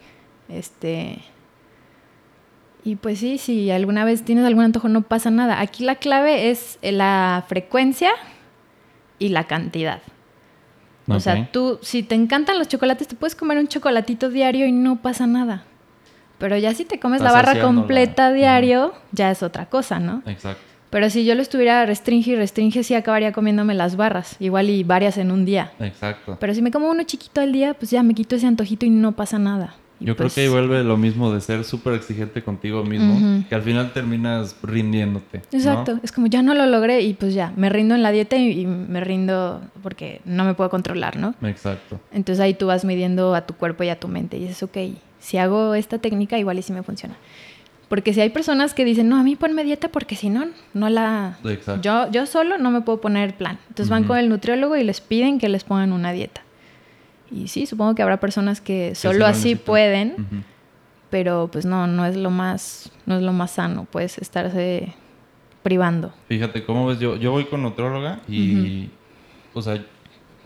este... Y pues sí, si alguna vez tienes algún antojo, no pasa nada. Aquí la clave es la frecuencia y la cantidad. O sea, tú, si te encantan los chocolates, te puedes comer un chocolatito diario y no pasa nada. Pero ya si te comes la barra completa diario, ya es otra cosa, ¿no? Exacto. Pero si yo lo estuviera restringe y restringe, sí acabaría comiéndome las barras, igual y varias en un día. Exacto. Pero si me como uno chiquito al día, pues ya me quito ese antojito y no pasa nada. yo creo pues que ahí vuelve lo mismo de ser súper exigente contigo mismo, que al final terminas rindiéndote. Exacto, es como ya no lo logré y pues ya, me rindo en la dieta y, y, me rindo porque no me puedo controlar, ¿no? Exacto. Entonces ahí tú vas midiendo a tu cuerpo y a tu mente y es ok, si hago esta técnica, igual y si me funciona. Porque si hay personas que dicen, no, a mí ponme dieta porque si no, no la... Yo, yo solo no me puedo poner plan. Entonces van con el nutriólogo y les piden que les pongan una dieta. Y sí, supongo que habrá personas que solo así pueden, pero pues no, no es lo más, no es lo más sano, puedes estarse privando. Fíjate, ¿cómo ves? Yo, yo voy con nutrióloga y, o sea,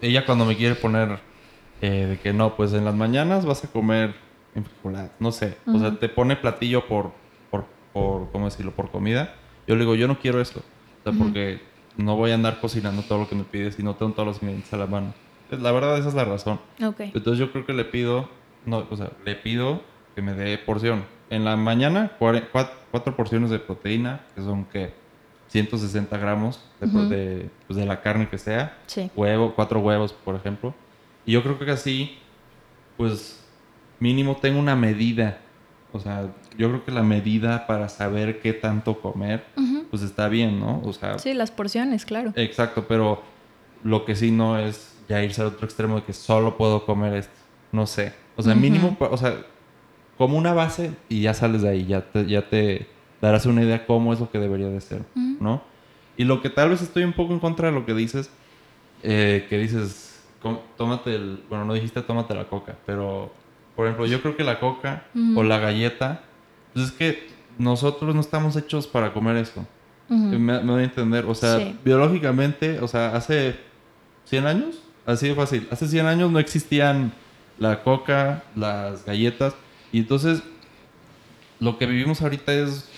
ella cuando me quiere poner eh, de que no, pues en las mañanas vas a comer no sé. O sea, te pone platillo por, por, por, ¿cómo decirlo? Por comida. Yo le digo, yo no quiero esto. O sea, porque no voy a andar cocinando todo lo que me pides y no tengo todos los ingredientes a la mano. La verdad, esa es la razón. Entonces yo creo que le pido, no, o sea, le pido que me dé porción. En la mañana, cuatro, porciones de proteína, que son que 160 gramos de, pues, de, la carne que sea. Huevo, cuatro huevos, por ejemplo. Y yo creo que así, pues mínimo tengo una medida. O sea, yo creo que la medida para saber qué tanto comer, pues está bien, ¿no? O sea. Sí, las porciones, claro. Exacto, pero lo que sí no es ya irse al otro extremo de que solo puedo comer esto. No sé. O sea, mínimo, o sea, como una base y ya sales de ahí, ya te, ya te darás una idea cómo es lo que debería de ser, ¿no? Y lo que tal vez estoy un poco en contra de lo que dices, eh, que dices, tómate el, bueno, no dijiste tómate la coca, pero por ejemplo, yo creo que la coca o la galleta, pues es que nosotros no estamos hechos para comer eso. me, voy a entender. O sea, biológicamente, o sea, hace 100 años, así de fácil, hace 100 años no existían la coca, las galletas. Y entonces, lo que vivimos ahorita es,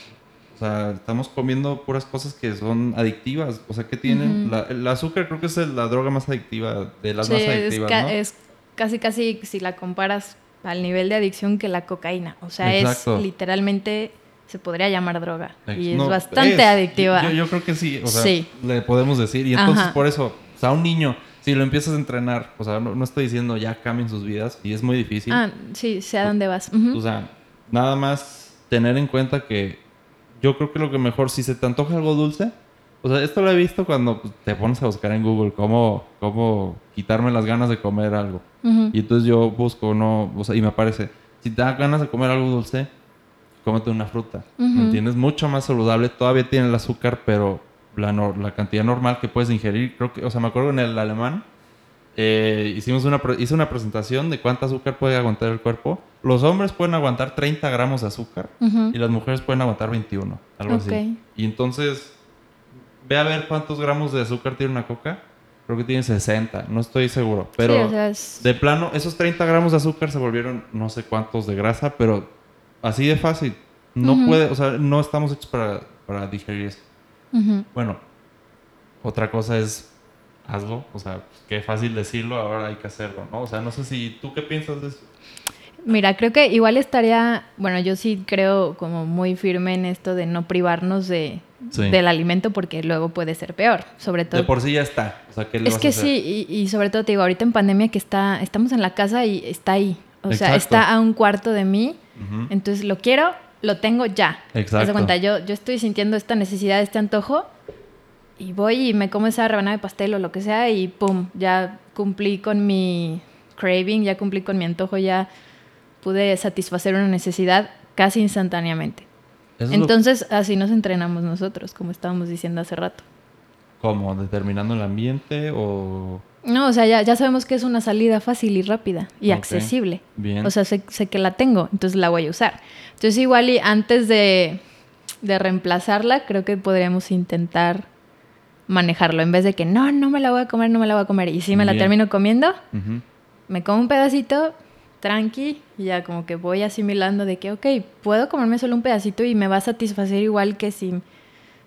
o sea, estamos comiendo puras cosas que son adictivas. O sea, que tienen, el azúcar creo que es la droga más adictiva, de las más adictivas. Es, es casi, casi, si la comparas al nivel de adicción que la cocaína. O sea, es literalmente se podría llamar droga. Y es bastante adictiva. Yo, creo que sí, o sea, le podemos decir. Y entonces por eso, o sea, un niño, si lo empiezas a entrenar, o sea, no, estoy diciendo ya cambien sus vidas y es muy difícil. Ah, sí, sé a dónde vas. O sea, nada más tener en cuenta que yo creo que lo que mejor, si se te antoja algo dulce, o sea, esto lo he visto cuando pues, te pones a buscar en Google cómo, cómo quitarme las ganas de comer algo. Y entonces yo busco, no, o sea, y me aparece, si te da ganas de comer algo dulce, cómete una fruta. ¿Me entiendes? Mucho más saludable. Todavía tiene el azúcar, pero la, la cantidad normal que puedes ingerir, creo que, o sea, me acuerdo en el alemán, eh, hicimos una, hice una presentación de cuánto azúcar puede aguantar el cuerpo. Los hombres pueden aguantar 30 gramos de azúcar y las mujeres pueden aguantar 21, algo así. Y entonces ve a ver cuántos gramos de azúcar tiene una coca. Creo que tiene 60, no estoy seguro. Pero de plano, esos 30 gramos de azúcar se volvieron no sé cuántos de grasa, pero así de fácil. No puede, o sea, no estamos hechos para, para digerir eso. Bueno, otra cosa es hazlo, o sea, qué fácil decirlo, ahora hay que hacerlo, ¿no? O sea, no sé si tú qué piensas de eso. Mira, creo que igual estaría, bueno, yo sí creo como muy firme en esto de no privarnos de, del alimento porque luego puede ser peor, sobre todo. De por sí ya está. O sea, ¿qué le es que sí, y, sobre todo te digo, ahorita en pandemia que está, estamos en la casa y está ahí. O sea, está a un cuarto de mí. Entonces lo quiero, lo tengo ya. Exacto. cuenta, yo, yo estoy sintiendo esta necesidad, este antojo, y voy y me como esa rebanada de pastel o lo que sea, y pum, ya cumplí con mi craving, ya cumplí con mi antojo, ya pude satisfacer una necesidad casi instantáneamente. Entonces, así nos entrenamos nosotros, como estábamos diciendo hace rato. ¿Cómo? ¿Determinando el ambiente o...? No, o sea, ya, ya sabemos que es una salida fácil y rápida y accesible. Bien. O sea, sé, que la tengo, entonces la voy a usar. Entonces, igual y antes de, de reemplazarla, creo que podríamos intentar manejarlo. En vez de que, no, no me la voy a comer, no me la voy a comer. Y si me la termino comiendo, me como un pedacito, tranqui y ya como que voy asimilando de que, ok, puedo comerme solo un pedacito y me va a satisfacer igual que si...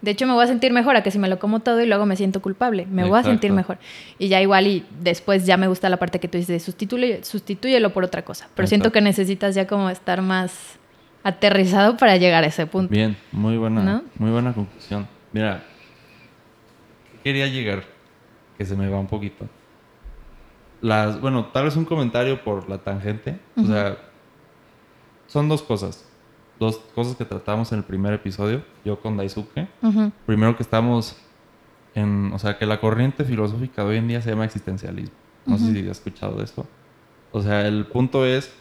De hecho, me voy a sentir mejor a que si me lo como todo y luego me siento culpable. Me voy a sentir mejor. Y ya igual y después ya me gusta la parte que tú dices, sustituye, sustitúyelo por otra cosa. Pero siento que necesitas ya como estar más aterrizado para llegar a ese punto. Bien, muy buena, muy buena conclusión. Mira, quería llegar, que se me va un poquito las, bueno, tal vez un comentario por la tangente. O sea, son dos cosas. Dos cosas que tratamos en el primer episodio, yo con Daisuke. Primero que estamos en, o sea, que la corriente filosófica de hoy en día se llama existencialismo. No sé si has escuchado de esto. O sea, el punto es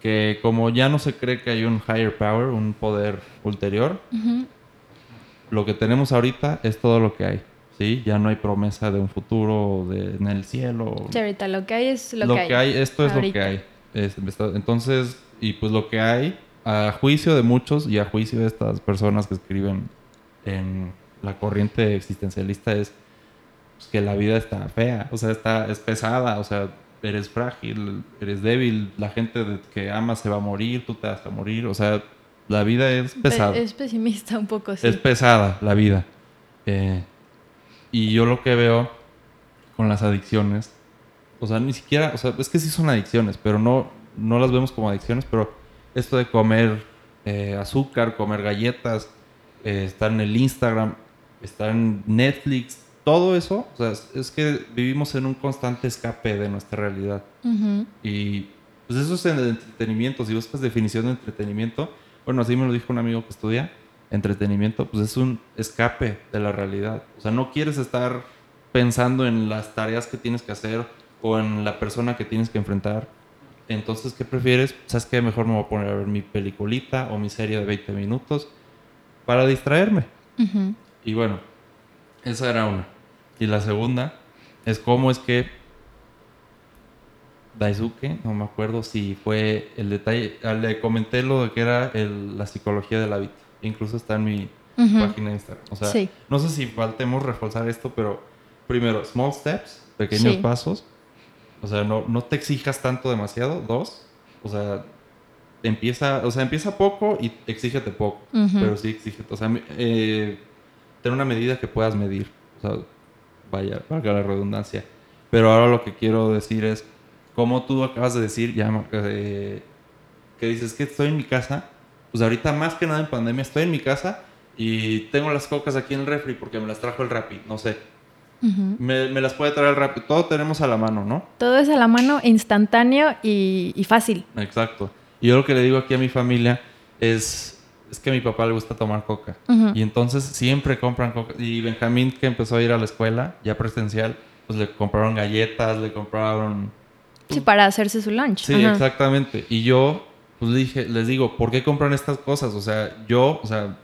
que como ya no se cree que hay un higher power, un poder ulterior, lo que tenemos ahorita es todo lo que hay. ¿Sí? Ya no hay promesa de un futuro de, en el cielo. Sí, ahorita lo que hay es lo, que, hay. Esto es lo que hay. entonces, y pues lo que hay, a juicio de muchos y a juicio de estas personas que escriben en la corriente existencialista es pues, que la vida está fea, o sea, está, es pesada, o sea, eres frágil, eres débil, la gente que amas se va a morir, tú te vas a morir, o sea, la vida es pesada. Es pesimista un poco, sí. Es pesada la vida. Eh, y yo lo que veo con las adicciones, o sea, ni siquiera, o sea, es que sí son adicciones, pero no, no las vemos como adicciones, pero esto de comer eh, azúcar, comer galletas, eh, estar en el Instagram, estar en Netflix, todo eso, o sea, es, que vivimos en un constante escape de nuestra realidad. Y pues eso es el entretenimiento, si buscas definición de entretenimiento, bueno, así me lo dijo un amigo que estudia, entretenimiento, pues es un escape de la realidad. O sea, no quieres estar pensando en las tareas que tienes que hacer o en la persona que tienes que enfrentar. Entonces, ¿qué prefieres? ¿Sabes qué? Mejor me voy a poner a ver mi peliculita o mi serie de 20 minutos para distraerme. Y bueno, esa era una. Y la segunda es cómo es que Daisuke, no me acuerdo si fue el detalle, le comenté lo de que era la psicología del hábito incluso está en mi página de Instagram. O sea, no sé si faltemos reforzar esto, pero primero, small steps, pequeños pasos. O sea, no, no te exijas tanto demasiado. Dos, o sea, empieza, o sea, empieza poco y exígete poco, pero sí exígete. O sea, eh, tener una medida que puedas medir. O sea, vaya, valga la redundancia. Pero ahora lo que quiero decir es, como tú acabas de decir, ya, eh, que dices que estoy en mi casa pues ahorita más que nada en pandemia estoy en mi casa y tengo las cocas aquí en el refri porque me las trajo el Rappi, no sé. me, las puede traer rápido. Todo tenemos a la mano, ¿no? Todo es a la mano, instantáneo y, fácil. Exacto. Y yo lo que le digo aquí a mi familia es, es que a mi papá le gusta tomar coca. Y entonces siempre compran coca. Y Benjamín, que empezó a ir a la escuela, ya presencial, pues le compraron galletas, le compraron... Sí, para hacerse su lunch. Sí, exactamente. Y yo, pues dije, les digo, ¿por qué compran estas cosas? O sea, yo, o sea,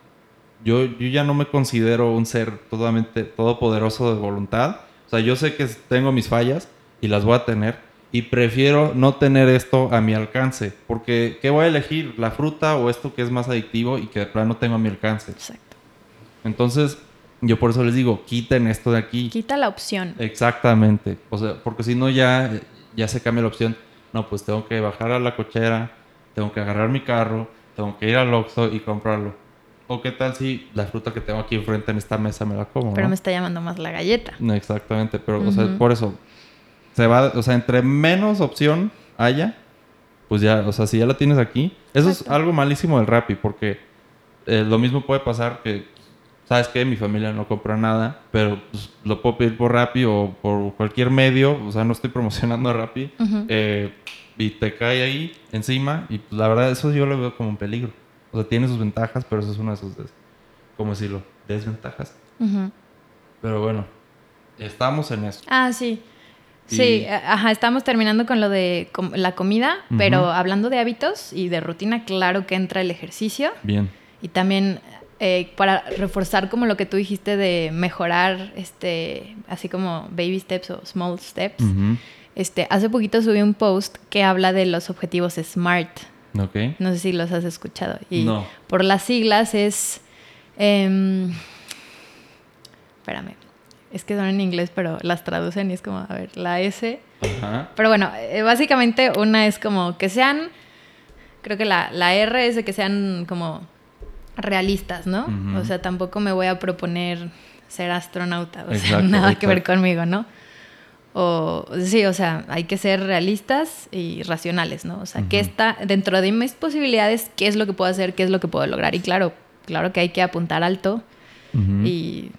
yo, yo ya no me considero un ser totalmente todopoderoso de voluntad. O sea, yo sé que tengo mis fallas y las voy a tener. Y prefiero no tener esto a mi alcance. Porque, ¿qué voy a elegir? ¿La fruta o esto que es más adictivo y que de plano tengo a mi alcance? Exacto. Entonces, yo por eso les digo, quiten esto de aquí. Quita la opción. Exactamente. O sea, porque si no ya, ya se cambia la opción. No, pues tengo que bajar a la cochera, tengo que agarrar mi carro, tengo que ir al Oxxo y comprarlo. O qué tal si la fruta que tengo aquí enfrente en esta mesa me la como. Pero me está llamando más la galleta. No, exactamente, pero o sea, por eso se va, o sea, entre menos opción haya, pues ya, o sea, si ya la tienes aquí, eso es algo malísimo del Rappi, porque eh, lo mismo puede pasar que, sabes que mi familia no compra nada, pero pues, lo puedo pedir por Rappi o por cualquier medio, o sea, no estoy promocionando a Rappi, eh, y te cae ahí encima, y pues, la verdad eso yo lo veo como un peligro. O sea, tiene sus ventajas, pero eso es una de sus, ¿cómo decirlo? Desventajas. Pero bueno, estamos en eso. Ah, sí. Sí, ajá, estamos terminando con lo de la comida, pero hablando de hábitos y de rutina, claro que entra el ejercicio. Bien. Y también eh, para reforzar como lo que tú dijiste de mejorar, este, así como baby steps o small steps. Este, hace poquito subí un post que habla de los objetivos SMART. No sé si los has escuchado. Y no. por las siglas es... Em, espérame. Es que son en inglés, pero las traducen y es como, a ver, la S. Pero bueno, eh, básicamente una es como que sean, creo que la, la R es de que sean como realistas, ¿no? O sea, tampoco me voy a proponer ser astronauta, o sea, nada que ver conmigo, ¿no? O, sí, o sea, hay que ser realistas y racionales, ¿no? O sea, ¿qué está dentro de mis posibilidades? ¿Qué es lo que puedo hacer? ¿Qué es lo que puedo lograr? Y claro, claro que hay que apuntar alto y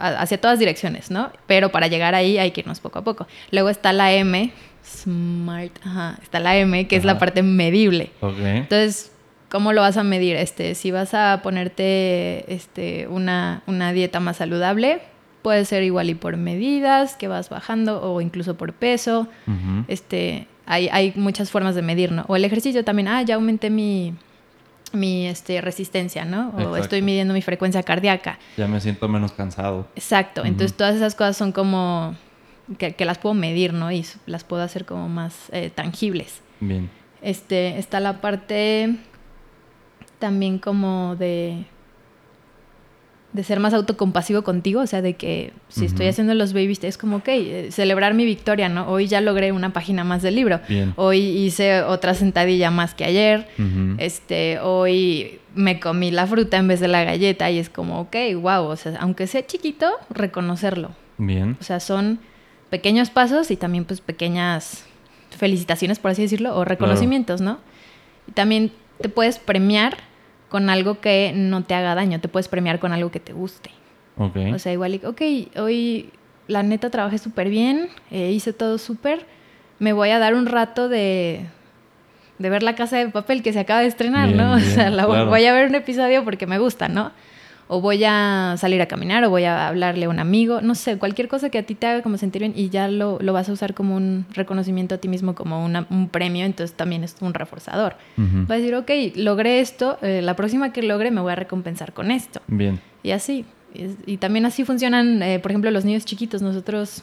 hacia todas direcciones, ¿no? Pero para llegar ahí hay que irnos poco a poco. Luego está la M, Smart, ajá, está la M, que es la parte medible. Entonces, ¿cómo lo vas a medir? Este, si vas a ponerte este, una, una dieta más saludable, Puede ser igual y por medidas que vas bajando o incluso por peso. este, hay, hay, muchas formas de medir, ¿no? O el ejercicio también, ah, ya aumenté mi, mi este, resistencia, ¿no? O estoy midiendo mi frecuencia cardíaca. Ya me siento menos cansado. Exacto. Entonces todas esas cosas son como que, las puedo medir, ¿no? Y las puedo hacer como más eh, tangibles. Bien. Este, está la parte también como de de ser más autocompasivo contigo, o sea, de que si estoy haciendo los babies, es como, ok, eh, celebrar mi victoria, ¿no? Hoy ya logré una página más del libro. Hoy hice otra sentadilla más que ayer. Este, hoy me comí la fruta en vez de la galleta y es como, ok, wow, o sea, aunque sea chiquito, reconocerlo. Bien. O sea, son pequeños pasos y también pues pequeñas felicitaciones, por así decirlo, o reconocimientos, ¿no? Y también te puedes premiar con algo que no te haga daño, te puedes premiar con algo que te guste. Okay. O sea, igual, ok, hoy la neta trabajé súper bien, eh, hice todo súper, me voy a dar un rato de, de ver la casa de papel que se acaba de estrenar, ¿no? o sea, la, voy a ver un episodio porque me gusta, ¿no? O voy a salir a caminar, o voy a hablarle a un amigo, no sé, cualquier cosa que a ti te haga como sentir bien y ya lo, lo vas a usar como un reconocimiento a ti mismo, como un premio, entonces también es un reforzador. Va a decir, ok, logré esto, eh, la próxima que logre me voy a recompensar con esto. Bien. Y así. Y, también así funcionan, eh, por ejemplo, los niños chiquitos, nosotros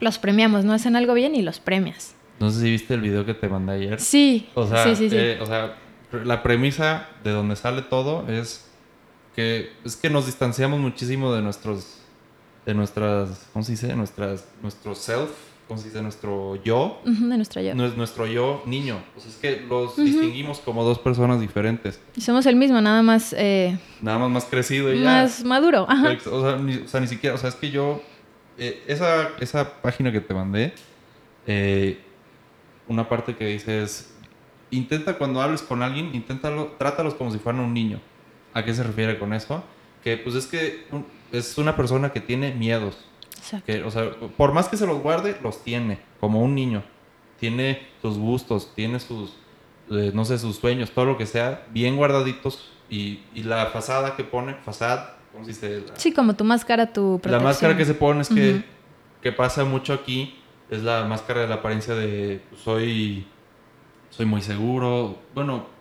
los premiamos, ¿no? Hacen algo bien y los premias. No sé si viste el video que te mandé ayer. Sí. O sea, sí, sí, sí. Eh, o sea, la premisa de donde sale todo es es que nos distanciamos muchísimo de nuestros, de nuestras, ¿cómo se dice? Nuestras, nuestro self, ¿cómo se dice? Nuestro yo. de nuestro yo. Nuestro yo niño. O sea, es que los distinguimos como dos personas diferentes. Y somos el mismo, nada más... Eh, nada más más crecido y más maduro, ajá. O sea, ni, o sea, ni siquiera, o sea, es que yo, eh, esa, esa página que te mandé, eh, una parte que dice es, intenta cuando hables con alguien, inténtalo, trátalos como si fueran un niño. ¿A qué se refiere con eso? Que pues es que es una persona que tiene miedos. Exacto. Que, o sea, por más que se los guarde, los tiene, como un niño. Tiene sus gustos, tiene sus, eh, no sé, sus sueños, todo lo que sea, bien guardaditos. Y, y la fachada que pone, fachada, ¿cómo se dice? La, Sí, como tu máscara, tu protección. la máscara que se pone es que, que pasa mucho aquí, es la máscara de la apariencia de pues, soy, soy muy seguro. Bueno,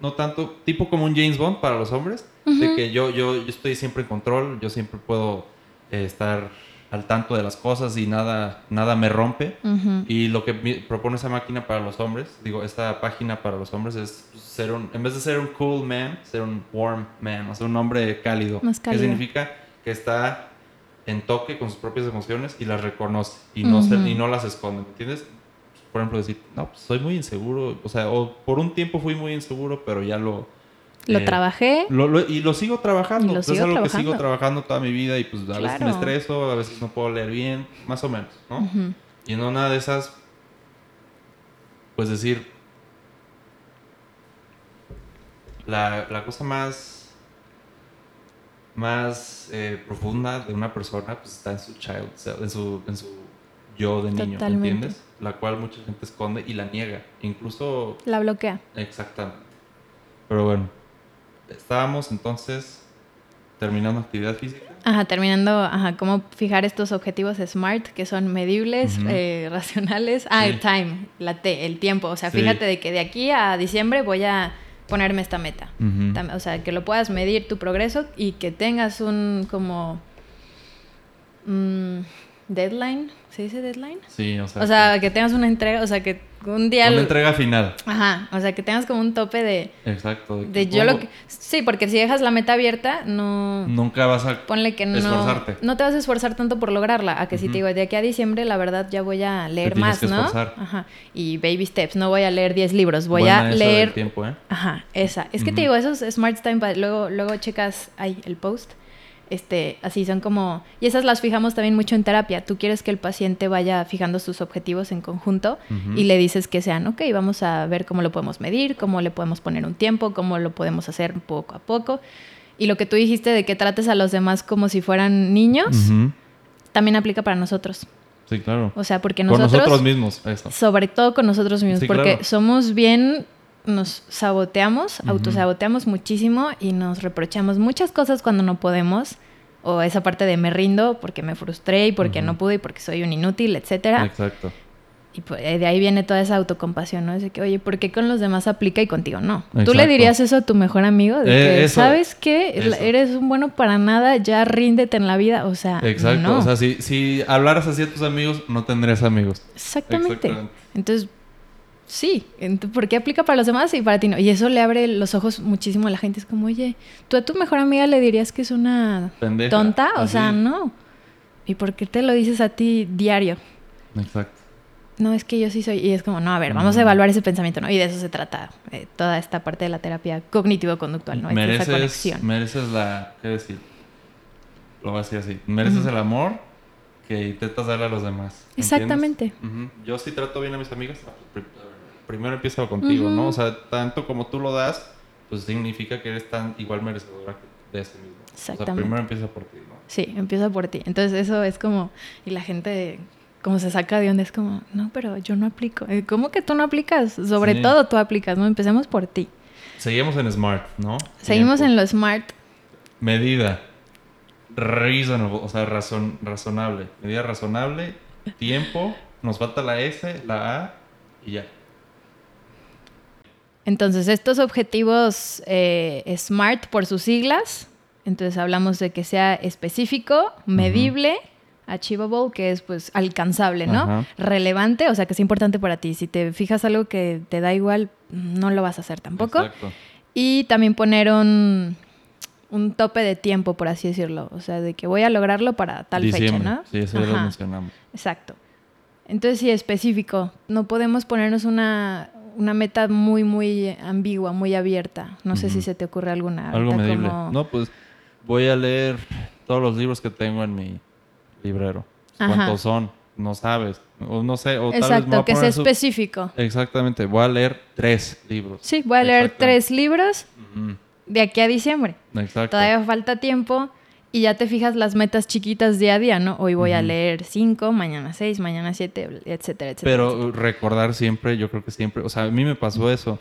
no tanto, tipo como un James Bond para los hombres, de que yo, yo, yo estoy siempre en control, yo siempre puedo eh, estar al tanto de las cosas y nada, nada me rompe. Y lo que propone esa máquina para los hombres, digo, esta página para los hombres es ser un, en vez de ser un cool man, ser un warm man, o sea, un hombre cálido. Más cálido. Que significa que está en toque con sus propias emociones y las reconoce y no, se- y no las esconde, ¿me entiendes? Por ejemplo, decir, no, pues soy muy inseguro, o sea, o por un tiempo fui muy inseguro, pero ya lo... Lo eh, trabajé. lo- lo- y lo sigo trabajando. Lo Pues es sigo algo que trabajando. sigo trabajando toda mi vida y pues a veces me estreso, a veces no puedo leer bien, más o menos, ¿no? Y en una de esas, pues decir, la, la cosa más, más eh, profunda de una persona pues está en su child, en su, en su yo de niño, ¿me Totalmente. entiendes? La cual mucha gente esconde y la niega, incluso La bloquea. exactamente. Pero bueno, estábamos entonces terminando actividad física. Ajá, terminando, ajá, cómo fijar estos objetivos SMART que son medibles, eh, racionales. Ah, Sí. el time, la T, el tiempo. O sea, Sí. fíjate de que de aquí a diciembre voy a ponerme esta meta. O sea, que lo puedas medir tu progreso y que tengas un como mm, deadline. ¿Se dice deadline? Sí, o sea, O sea, que tengas una entrega, o sea, que un día... una lo- entrega final. Ajá, o sea, que tengas como un tope de... Exacto. De yo lo que... Sí, porque si dejas la meta abierta, no... Nunca vas a Ponle que no, esforzarte. no te vas a esforzar tanto por lograrla. A que si te digo, de aquí a diciembre, la verdad, ya voy a leer tienes más, que ¿no? esforzar. Ajá. Y baby steps, no voy a leer 10 libros, voy Buena a esa del leer. tiempo, ¿eh? Ajá, esa. Es que te digo, esos Smart Time, luego, luego checas ahí el post. Este, así son como. Y esas las fijamos también mucho en terapia. Tú quieres que el paciente vaya fijando sus objetivos en conjunto y le dices que sean, ok, vamos a ver cómo lo podemos medir, cómo le podemos poner un tiempo, cómo lo podemos hacer poco a poco. Y lo que tú dijiste de que trates a los demás como si fueran niños, también aplica para nosotros. Sí, claro. O sea, porque Con nosotros, nosotros mismos, eso. sobre todo con nosotros mismos, Sí, porque claro. somos bien, nos saboteamos, autosaboteamos muchísimo y nos reprochamos muchas cosas cuando no podemos. O esa parte de me rindo porque me frustré y porque no pude y porque soy un inútil, etcétera. Exacto. Y pues, de ahí viene toda esa autocompasión, ¿no? Es de que, oye, ¿por qué con los demás aplica y contigo no? ¿Tú le dirías eso a tu mejor amigo? De Eh, que, eso- ¿sabes qué? eso. Eres un bueno para nada, ya ríndete en la vida. O sea, Exacto. no. O sea, si, si hablaras así a tus amigos, no tendrías amigos. Exactamente. Exactamente. Entonces, sí, ¿por qué aplica para los demás y para ti no? Y eso le abre los ojos muchísimo a la gente. Es como, oye, ¿tú a tu mejor amiga le dirías que es una Pendeja. tonta? O Así. sea, no. ¿Y por qué te lo dices a ti diario? Exacto. No, es que yo sí soy. Y es como, no, a ver, vamos a Mm. evaluar ese pensamiento, ¿no? Y de eso se trata eh, toda esta parte de la terapia cognitivo-conductual, ¿no? Es de esa mereces, conexión. mereces la... ¿Qué decir? Lo voy a decir así. Mereces el amor que intentas darle a los demás. ¿entiendes? Exactamente. Yo sí trato bien a mis amigas. Pri- Primero empiezo contigo. ¿no? O sea, tanto como tú lo das, pues significa que eres tan igual merecedora de ese mismo. O sea, Exactamente. primero empieza por ti, ¿no? Sí, empieza por ti. Entonces eso es como, y la gente como se saca de onda, es como, no, pero yo no aplico. Eh, ¿Cómo que tú no aplicas? Sobre Sí. todo tú aplicas, ¿no? Empecemos por ti. Seguimos en Smart, ¿no? Seguimos Tiempo. en lo smart. Medida. Reasonable, o sea, razon, razonable. Medida razonable. Tiempo. Nos falta la S, la A y ya. Entonces, estos objetivos eh, SMART por sus siglas, entonces hablamos de que sea específico, medible, achievable, que es pues alcanzable, ¿no? Relevante, o sea, que es importante para ti. Si te fijas algo que te da igual, no lo vas a hacer tampoco. Exacto. Y también poner un, un tope de tiempo, por así decirlo. O sea, de que voy a lograrlo para tal Diciembre. fecha, ¿no? Sí, eso ya lo mencionamos. Exacto. Entonces sí, específico. No podemos ponernos una, una meta muy, muy ambigua, muy abierta. No sé si se te ocurre alguna. Algo medible. como- No, pues voy a leer todos los libros que tengo en mi librero. Ajá. ¿Cuántos son? No sabes. O no sé. O tal vez me voy Exacto, a que sea su- específico. Exactamente. Voy a leer tres libros. Sí, voy a leer Exacto. tres libros de aquí a diciembre. Exacto. Todavía falta tiempo y ya te fijas las metas chiquitas día a día, ¿no? Hoy voy a leer cinco, mañana seis, mañana siete, etcétera, etcétera. Pero recordar siempre, yo creo que siempre, o sea, a mí me pasó eso,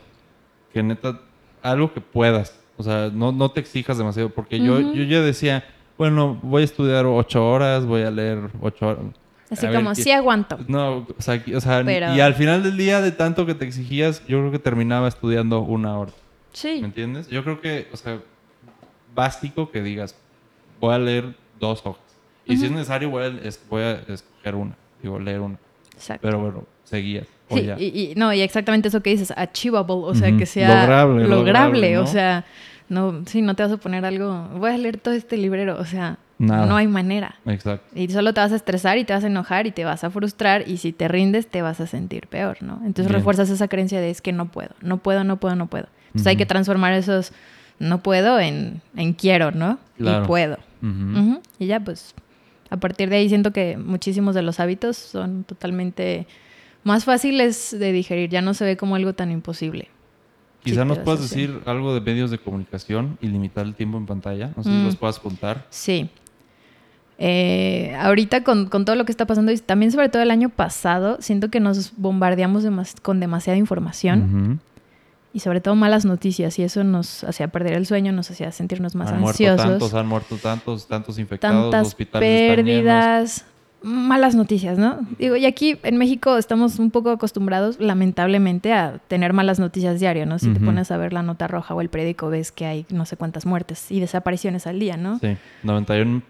que neta, algo que puedas, o sea, no, no te exijas demasiado, porque yo, yo ya decía, bueno, voy a estudiar ocho horas, voy a leer ocho horas. Así como, sí aguanto. No, o sea, o sea y al final del día, de tanto que te exigías, yo creo que terminaba estudiando una hora. Sí. ¿Me entiendes? Yo creo que, o sea, básico que digas, voy a leer dos hojas. Y si es necesario, voy a, voy a, escoger una. Digo, leer una. Exacto. Pero bueno, seguías. Sí, y, no, y exactamente eso que dices, achievable, o sea, que sea lograble, lograble, o sea, no, sí, no te vas a poner algo, voy a leer todo este librero, o sea, no hay manera. Exacto. Y solo te vas a estresar y te vas a enojar y te vas a frustrar y si te rindes te vas a sentir peor, ¿no? Entonces refuerzas esa creencia de es que no puedo, no puedo, no puedo, no puedo. Entonces hay que transformar esos no puedo en, en quiero, ¿no? Y puedo. Y ya, pues, a partir de ahí siento que muchísimos de los hábitos son totalmente más fáciles de digerir. Ya no se ve como algo tan imposible. Quizá nos puedas decir algo de medios de comunicación y limitar el tiempo en pantalla. No sé si mm. los puedas contar. Sí. Eh, ahorita con, con, todo lo que está pasando y también sobre todo el año pasado, siento que nos bombardeamos con demasiada información y sobre todo malas noticias y eso nos hacía perder el sueño, nos hacía sentirnos más han ansiosos. Muerto tantos, han muerto tantos, tantos infectados, tantas pérdidas, malas noticias, ¿no? Digo, y aquí en México estamos un poco acostumbrados, lamentablemente, a tener malas noticias diario, ¿no? Si te pones a ver la nota roja o el periódico, ves que hay no sé cuántas muertes y desapariciones al día, ¿no? Sí, 91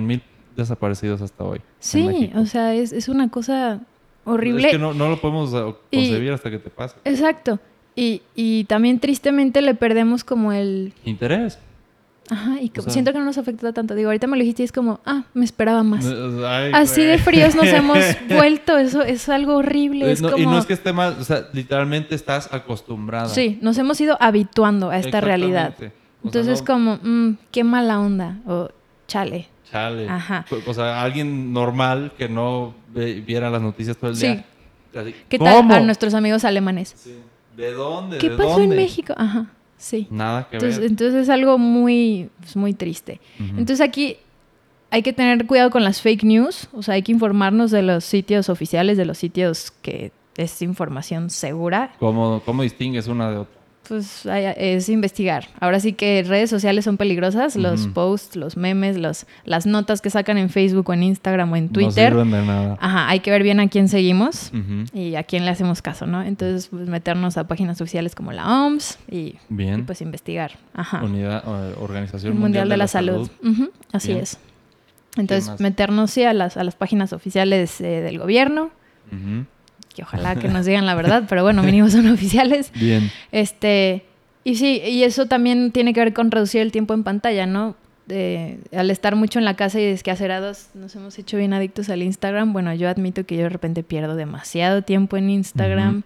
mil desaparecidos hasta hoy. Sí, o sea, es, es, una cosa horrible. Es que no, no lo podemos concebir hasta que te pase. Exacto. Y, y también tristemente le perdemos como el... Interés. Ajá, y siento que no nos afecta tanto. Digo, ahorita me lo dijiste y es como, ah, me esperaba más. Así de fríos nos hemos vuelto, eso es algo horrible. Es Y no es que esté mal, o sea, literalmente estás acostumbrada. Sí, nos hemos ido habituando a esta realidad. Entonces, como, mm, qué mala onda, o chale. Chale. Ajá. O sea, alguien normal que no viera las noticias todo el día. Sí. ¿Qué tal a nuestros amigos alemanes? Sí. ¿De dónde? ¿Qué pasó en México? Ajá, sí. Nada que entonces, ver. Entonces es algo muy, pues, muy triste. Entonces aquí hay que tener cuidado con las fake news, o sea, hay que informarnos de los sitios oficiales, de los sitios que es información segura. ¿Cómo, cómo distingues una de otra? Pues es investigar. Ahora sí que redes sociales son peligrosas, los posts, los memes, los, las notas que sacan en Facebook o en Instagram o en Twitter. No sirven de nada. Ajá, hay que ver bien a quién seguimos y a quién le hacemos caso, ¿no? Entonces, pues meternos a páginas oficiales como la OMS y, pues investigar. Ajá. Unidad, Organización Mundial, de, la, Salud. Así es. Entonces, meternos sí a las, a las páginas oficiales eh, del gobierno que ojalá que nos digan la verdad, pero bueno, mínimo son oficiales. Bien. Este, y sí, y eso también tiene que ver con reducir el tiempo en pantalla, ¿no? al estar mucho en la casa y desquacerados, nos hemos hecho bien adictos al Instagram. Bueno, yo admito que yo de repente pierdo demasiado tiempo en Instagram.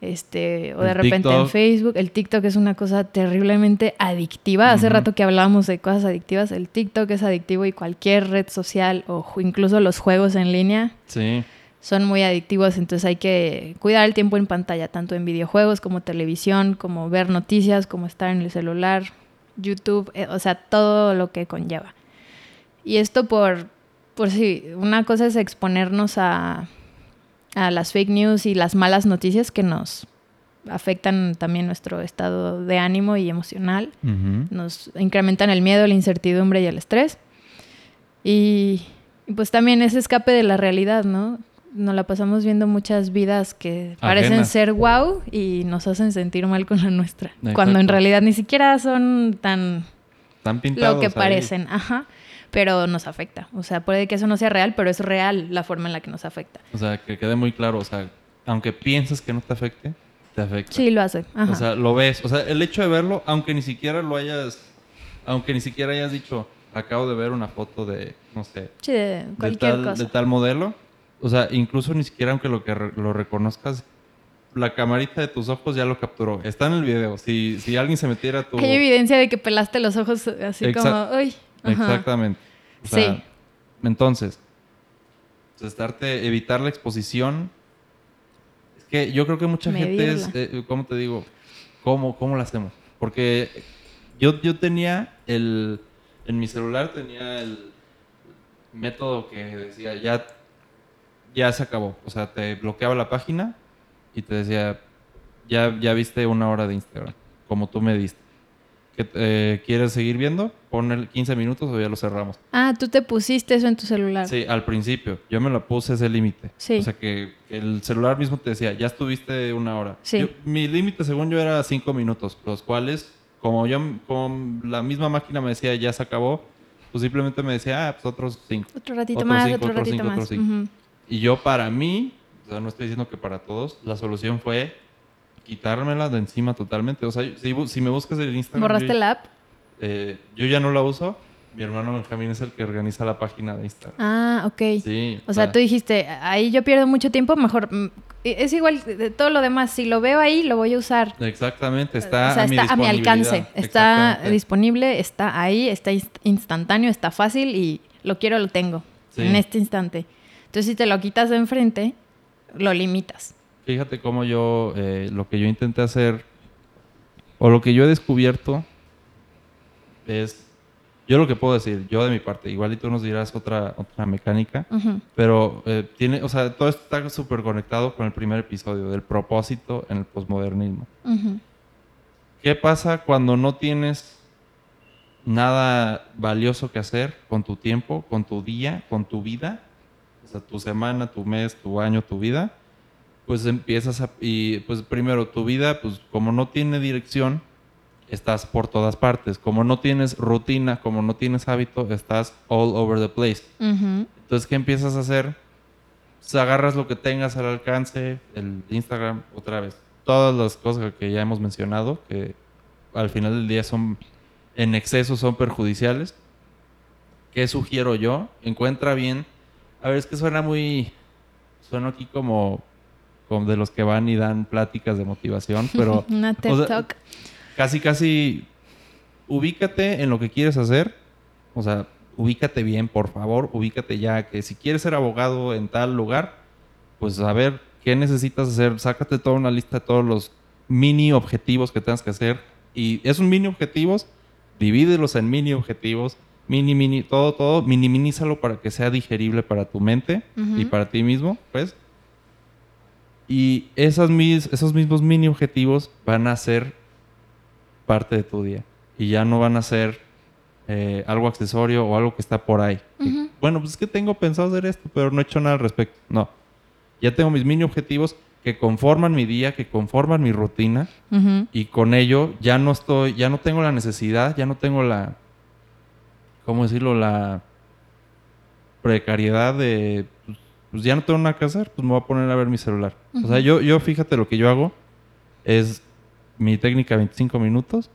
Este, o de repente en Facebook. El TikTok es una cosa terriblemente adictiva. Hace rato que hablábamos de cosas adictivas. El TikTok es adictivo y cualquier red social o incluso los juegos en línea. Sí son muy adictivos, entonces hay que cuidar el tiempo en pantalla, tanto en videojuegos como televisión, como ver noticias, como estar en el celular, YouTube, eh, o sea, todo lo que conlleva. Y esto por, por si, una cosa es exponernos a, a las fake news y las malas noticias que nos afectan también nuestro estado de ánimo y emocional, nos incrementan el miedo, la incertidumbre y el estrés. Y, y pues también ese escape de la realidad, ¿no? Nos la pasamos viendo muchas vidas que parecen ser wow y nos hacen sentir mal con la nuestra. Cuando en realidad ni siquiera son tan, tan pintados lo que parecen. Ajá. Pero nos afecta. O sea, puede que eso no sea real, pero es real la forma en la que nos afecta. O sea, que quede muy claro. O sea, aunque pienses que no te afecte, te afecta. Sí, lo hace. Ajá. O sea, lo ves. O sea, el hecho de verlo, aunque ni siquiera lo hayas. Aunque ni siquiera hayas dicho, acabo de ver una foto de, no sé. Sí, de cualquier tal, cosa. De tal modelo o sea, incluso ni siquiera aunque lo que lo reconozcas, la camarita de tus ojos ya lo capturó. Está en el video. Si, si alguien se metiera a tu... Hay evidencia de que pelaste los ojos así como... Uy. Exactamente. sí. Entonces, pues, estarte, evitar la exposición. Es que yo creo que mucha gente es... Eh, ¿Cómo te digo? ¿Cómo, ¿Cómo lo hacemos? Porque yo, yo tenía el En mi celular tenía el método que decía, ya, ya se acabó. O sea, te bloqueaba la página y te decía, ya, ya viste una hora de Instagram, como tú me diste. ¿Que, eh, ¿Quieres seguir viendo? Pon el 15 minutos o ya lo cerramos. Ah, tú te pusiste eso en tu celular. Sí, al principio. Yo me lo puse ese límite. Sí. O sea, que, el celular mismo te decía, ya estuviste una hora. Sí. Yo- mi límite, según yo, era 5 minutos, los cuales, como yo, como la misma máquina me decía, ya se acabó, pues simplemente me decía, ah, pues otros 5. Otro ratito Otros más, cinco, otro ratito cinco, más. otros cinco. Ujú. Y yo, para mí, o sea, no estoy diciendo que para todos, la solución fue quitármela de encima totalmente. O sea, si, me buscas en Instagram... ¿Borraste yo, la app? eh, yo ya no la uso. Mi hermano Benjamín es el que organiza la página de Instagram. Ah, ok. Sí. O sea, tú dijiste, ahí yo pierdo mucho tiempo, mejor... mm, Es igual de todo lo demás. Si lo veo ahí, lo voy a usar. Exactamente, está, o sea, a, mi está a mi alcance. Está disponible, está ahí, está inst- instantáneo, está fácil y lo quiero, lo tengo. Sí. En este instante. Entonces, si te lo quitas de enfrente, lo limitas. Fíjate cómo yo, eh, lo que yo intenté hacer, o lo que yo he descubierto, es, yo lo que puedo decir, yo de mi parte, igual y tú nos dirás otra, otra mecánica, pero eh, tiene, o sea, todo esto está súper conectado con el primer episodio, del propósito en el posmodernismo. ¿Qué pasa cuando no tienes nada valioso que hacer con tu tiempo, con tu día, con tu vida? O sea, tu semana, tu mes, tu año, tu vida. Pues empiezas a... Y pues primero, tu vida, pues como no tiene dirección, estás por todas partes. Como no tienes rutina, como no tienes hábito, estás all over the place. Ujú. Entonces, ¿qué empiezas a hacer? Pues agarras lo que tengas al alcance, el Instagram, otra vez. Todas las cosas que ya hemos mencionado, que al final del día son, en exceso son perjudiciales. ¿Qué sugiero yo? Encuentra bien. A ver, es que suena muy. Suena aquí como, como de los que van y dan pláticas de motivación, pero Una TED o sea, Talk. casi, casi ubícate en lo que quieres hacer. O sea, ubícate bien, por favor, ubícate ya. Que si quieres ser abogado en tal lugar, pues a ver qué necesitas hacer. Sácate toda una lista de todos los mini objetivos que tengas que hacer. Y esos mini objetivos, divídelos en mini objetivos. Mini, mini, todo, todo, minimízalo para que sea digerible para tu mente y para ti mismo, pues. Y esas mis, esos mismos mini objetivos van a ser parte de tu día. Y ya no van a ser eh, algo accesorio o algo que está por ahí. Bueno, pues es que tengo pensado hacer esto, pero no he hecho nada al respecto. No. Ya tengo mis mini objetivos que conforman mi día, que conforman mi rutina. Y con ello ya no estoy, ya no tengo la necesidad, ya no tengo la, ¿cómo decirlo? La precariedad de, pues, pues ya no tengo nada que hacer, pues me voy a poner a ver mi celular. O sea, yo, yo fíjate lo que yo hago es mi técnica 25 minutos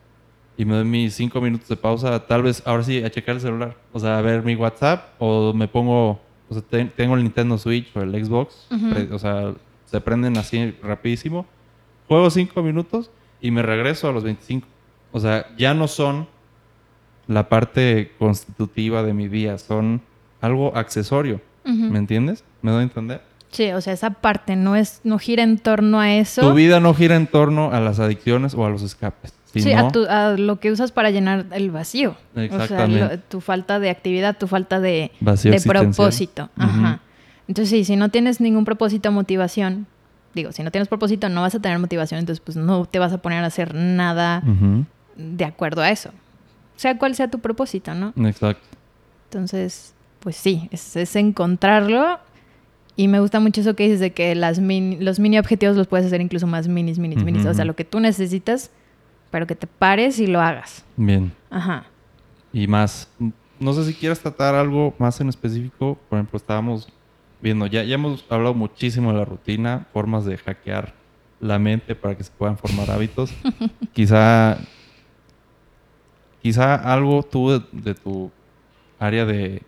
y me doy mis 5 minutos de pausa, tal vez ahora sí a checar el celular, o sea, a ver mi WhatsApp o me pongo, o sea, te- tengo el Nintendo Switch o el Xbox, pre- o sea, se prenden así rapidísimo, juego 5 minutos y me regreso a los 25. O sea, ya no son la parte constitutiva de mi día, son algo accesorio. ¿me entiendes? ¿Me doy a entender? Sí, o sea, esa parte no es, no gira en torno a eso. Tu vida no gira en torno a las adicciones o a los escapes. Sí, a, tu- a lo que usas para llenar el vacío. O sea, Exactamente. lo- tu falta de actividad, tu falta de, Vacío de propósito. Ajá. Entonces, sí, si no tienes ningún propósito o motivación, digo, si no tienes propósito, no vas a tener motivación, entonces pues no te vas a poner a hacer nada de acuerdo a eso. Sea cual sea tu propósito, ¿no? Exacto. Entonces, pues sí, es, es encontrarlo. Y me gusta mucho eso que dices de que las mini- los mini objetivos los puedes hacer incluso más minis, minis, minis. O sea, lo que tú necesitas, pero que te pares y lo hagas. Bien. Ajá. Y más, no sé si quieres tratar algo más en específico. Por ejemplo, estábamos viendo, ya, ya hemos hablado muchísimo de la rutina, formas de hackear la mente para que se puedan formar hábitos. quizá, quizá algo tú de, de tu área de,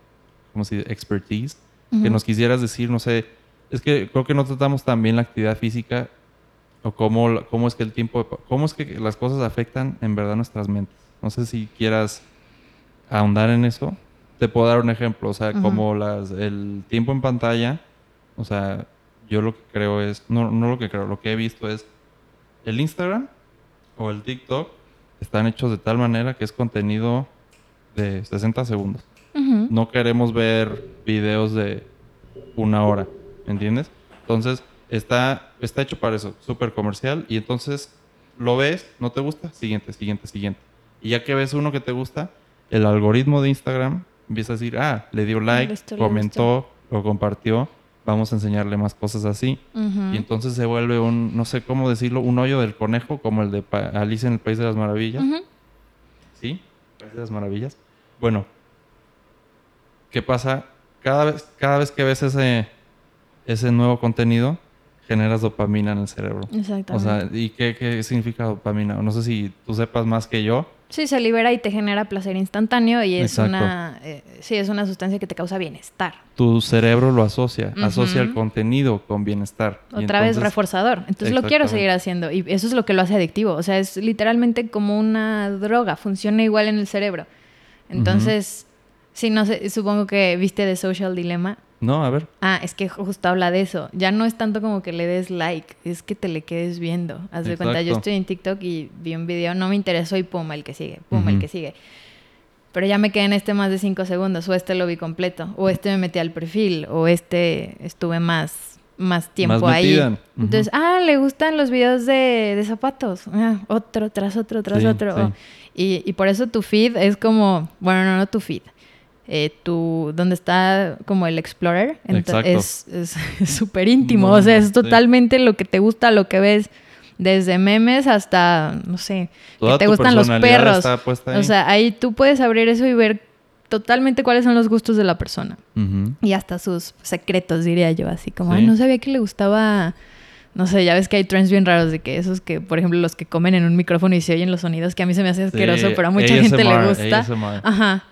¿cómo se dice? Expertise, que Ujú. nos quisieras decir, no sé, es que creo que no tratamos tan bien la actividad física o cómo, cómo es que el tiempo, cómo es que las cosas afectan en verdad nuestras mentes. No sé si quieras ahondar en eso. Te puedo dar un ejemplo, o sea, Ujú. como las, el tiempo en pantalla, o sea, yo lo que creo es, no, no lo que creo, lo que he visto es el Instagram o el TikTok están hechos de tal manera que es contenido de 60 segundos. No queremos ver videos de una hora, ¿me entiendes? Entonces, está, está hecho para eso, súper comercial. Y entonces, lo ves, no te gusta, siguiente, siguiente, siguiente. Y ya que ves uno que te gusta, el algoritmo de Instagram empieza a decir, ah, le dio like, comentó, lo compartió, vamos a enseñarle más cosas así. Y entonces se vuelve un, no sé cómo decirlo, un hoyo del conejo, como el de Alicia en el País de las Maravillas. ¿Sí? País de las Maravillas. Bueno, ¿qué pasa? Cada vez, cada vez que ves ese, ese nuevo contenido, generas dopamina en el cerebro. Exactamente. O sea, ¿y qué, qué significa dopamina? No sé si tú sepas más que yo. Sí, se libera y te genera placer instantáneo y es Exacto. una, eh, sí, es una sustancia que te causa bienestar. Tu cerebro lo asocia, asocia el contenido con bienestar. Y Otra vez reforzador. Entonces lo quiero seguir haciendo y eso es lo que lo hace adictivo. O sea, es literalmente como una droga, funciona igual en el cerebro. Entonces, sí, no sé, supongo que viste The Social Dilemma. No, a ver. Ah, es que justo habla de eso. Ya no es tanto como que le des like, es que te le quedes viendo. Haz de cuenta, yo estoy en TikTok y vi un video, no me interesó y pum, el que sigue, pum, el Ujú. que sigue. Pero ya me quedé en este más de cinco segundos, o este lo vi completo, o este me metí al perfil, o este estuve más, más tiempo Más ahí. metida. Ujú. Entonces, ah, le gustan los videos de, de zapatos. Ah, otro, tras otro, tras Sí, otro. sí. Oh. Y, y por eso tu feed es como, bueno, no, no tu feed. Eh, tu, donde está como el Explorer, es súper íntimo. No, o sea, es sí. totalmente lo que te gusta, lo que ves, desde memes hasta, no sé, Toda que te gustan los perros. O sea, ahí tú puedes abrir eso y ver totalmente cuáles son los gustos de la persona. Y hasta sus secretos, diría yo, así como, Sí. no sabía que le gustaba, no sé, ya ves que hay trends bien raros de que esos que, por ejemplo, los que comen en un micrófono y se oyen los sonidos, que a mí se me hace asqueroso, Sí, pero a mucha gente le gusta. ASMR. Ajá.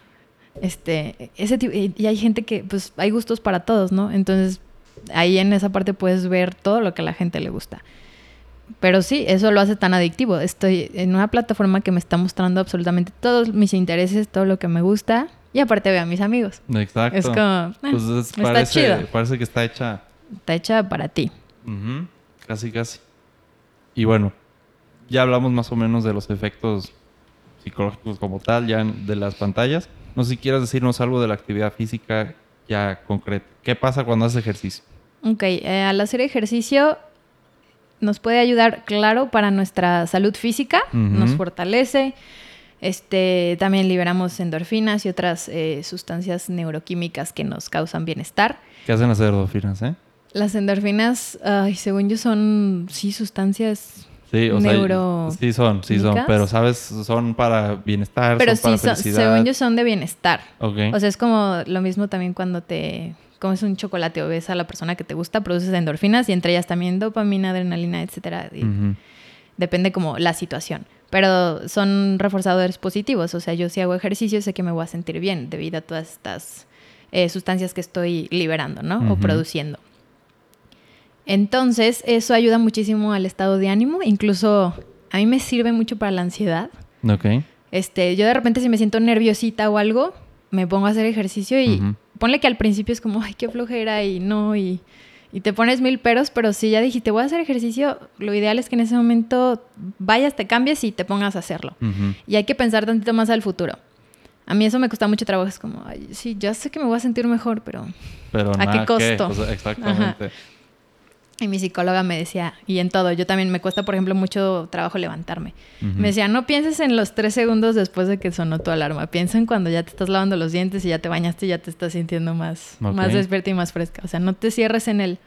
Este, ese tipo, y hay gente que, pues, hay gustos para todos, ¿no? Entonces, ahí en esa parte puedes ver todo lo que a la gente le gusta. Pero sí, eso lo hace tan adictivo. Estoy en una plataforma que me está mostrando absolutamente todos mis intereses, todo lo que me gusta, y aparte veo a mis amigos. Exacto. Es como, ah, Pues es- está parece, chido. parece que está hecha Está hecha para ti. Casi, casi. Y bueno, ya hablamos más o menos de los efectos psicológicos como tal, ya de las pantallas. No sé si quieres decirnos algo de la actividad física ya concreta. ¿Qué pasa cuando haces ejercicio? Ok, eh, al hacer ejercicio nos puede ayudar, claro, para nuestra salud física, nos fortalece. Este, también liberamos endorfinas y otras eh, sustancias neuroquímicas que nos causan bienestar. ¿Qué hacen las endorfinas, eh? Las endorfinas, ay, según yo, son, sí, sustancias, Sí, o Neuro- sea, sí son, sí son, pero sabes, son para bienestar, pero son sí, para son- según yo, son de bienestar. Ok. O sea, es como lo mismo también cuando te comes un chocolate o ves a la persona que te gusta, produces endorfinas y entre ellas también dopamina, adrenalina, etcétera. Y. Depende como la situación. Pero son reforzadores positivos. O sea, yo si hago ejercicio sé que me voy a sentir bien debido a todas estas eh, sustancias que estoy liberando, ¿no? O produciendo. Entonces, eso ayuda muchísimo al estado de ánimo. Incluso a mí me sirve mucho para la ansiedad. Ok. Este, yo de repente si me siento nerviosita o algo, me pongo a hacer ejercicio y ponle que al principio es como, ay, qué flojera y no, y, y te pones mil peros, pero si ya dijiste, voy a hacer ejercicio, lo ideal es que en ese momento vayas, te cambies y te pongas a hacerlo. Y hay que pensar tantito más al futuro. A mí eso me cuesta mucho trabajo, es como, ay, sí, ya sé que me voy a sentir mejor, pero... Pero ¿A qué costo? O sea, exactamente. Y mi psicóloga me decía, y en todo, yo también me cuesta, por ejemplo, mucho trabajo levantarme. Me decía, no pienses en los tres segundos después de que sonó tu alarma. Piensa en cuando ya te estás lavando los dientes y ya te bañaste y ya te estás sintiendo más, más despierta y más fresca. O sea, no te cierres en el...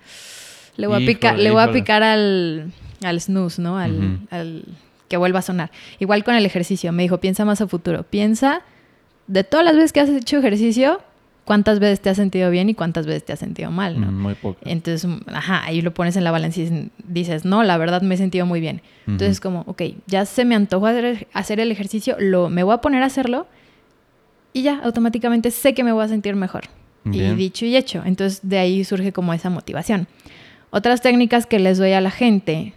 Le voy a Híjole, picar, le voy a híjole. picar al, al snooze, ¿no? Al, al que vuelva a sonar. Igual con el ejercicio. Me dijo, piensa más a futuro. Piensa de todas las veces que has hecho ejercicio, cuántas veces te has sentido bien y cuántas veces te has sentido mal, ¿no? Mm, Muy poco. Entonces, mm, ajá, ahí lo pones en la balanza y dices- no, la verdad me he sentido muy bien. Entonces, como, ok, ya se me antojó hacer, el ejercicio, lo, me voy a poner a hacerlo y ya automáticamente sé que me voy a sentir mejor. Bien. Y dicho y hecho. Entonces, de ahí surge como esa motivación. Otras técnicas que les doy a la gente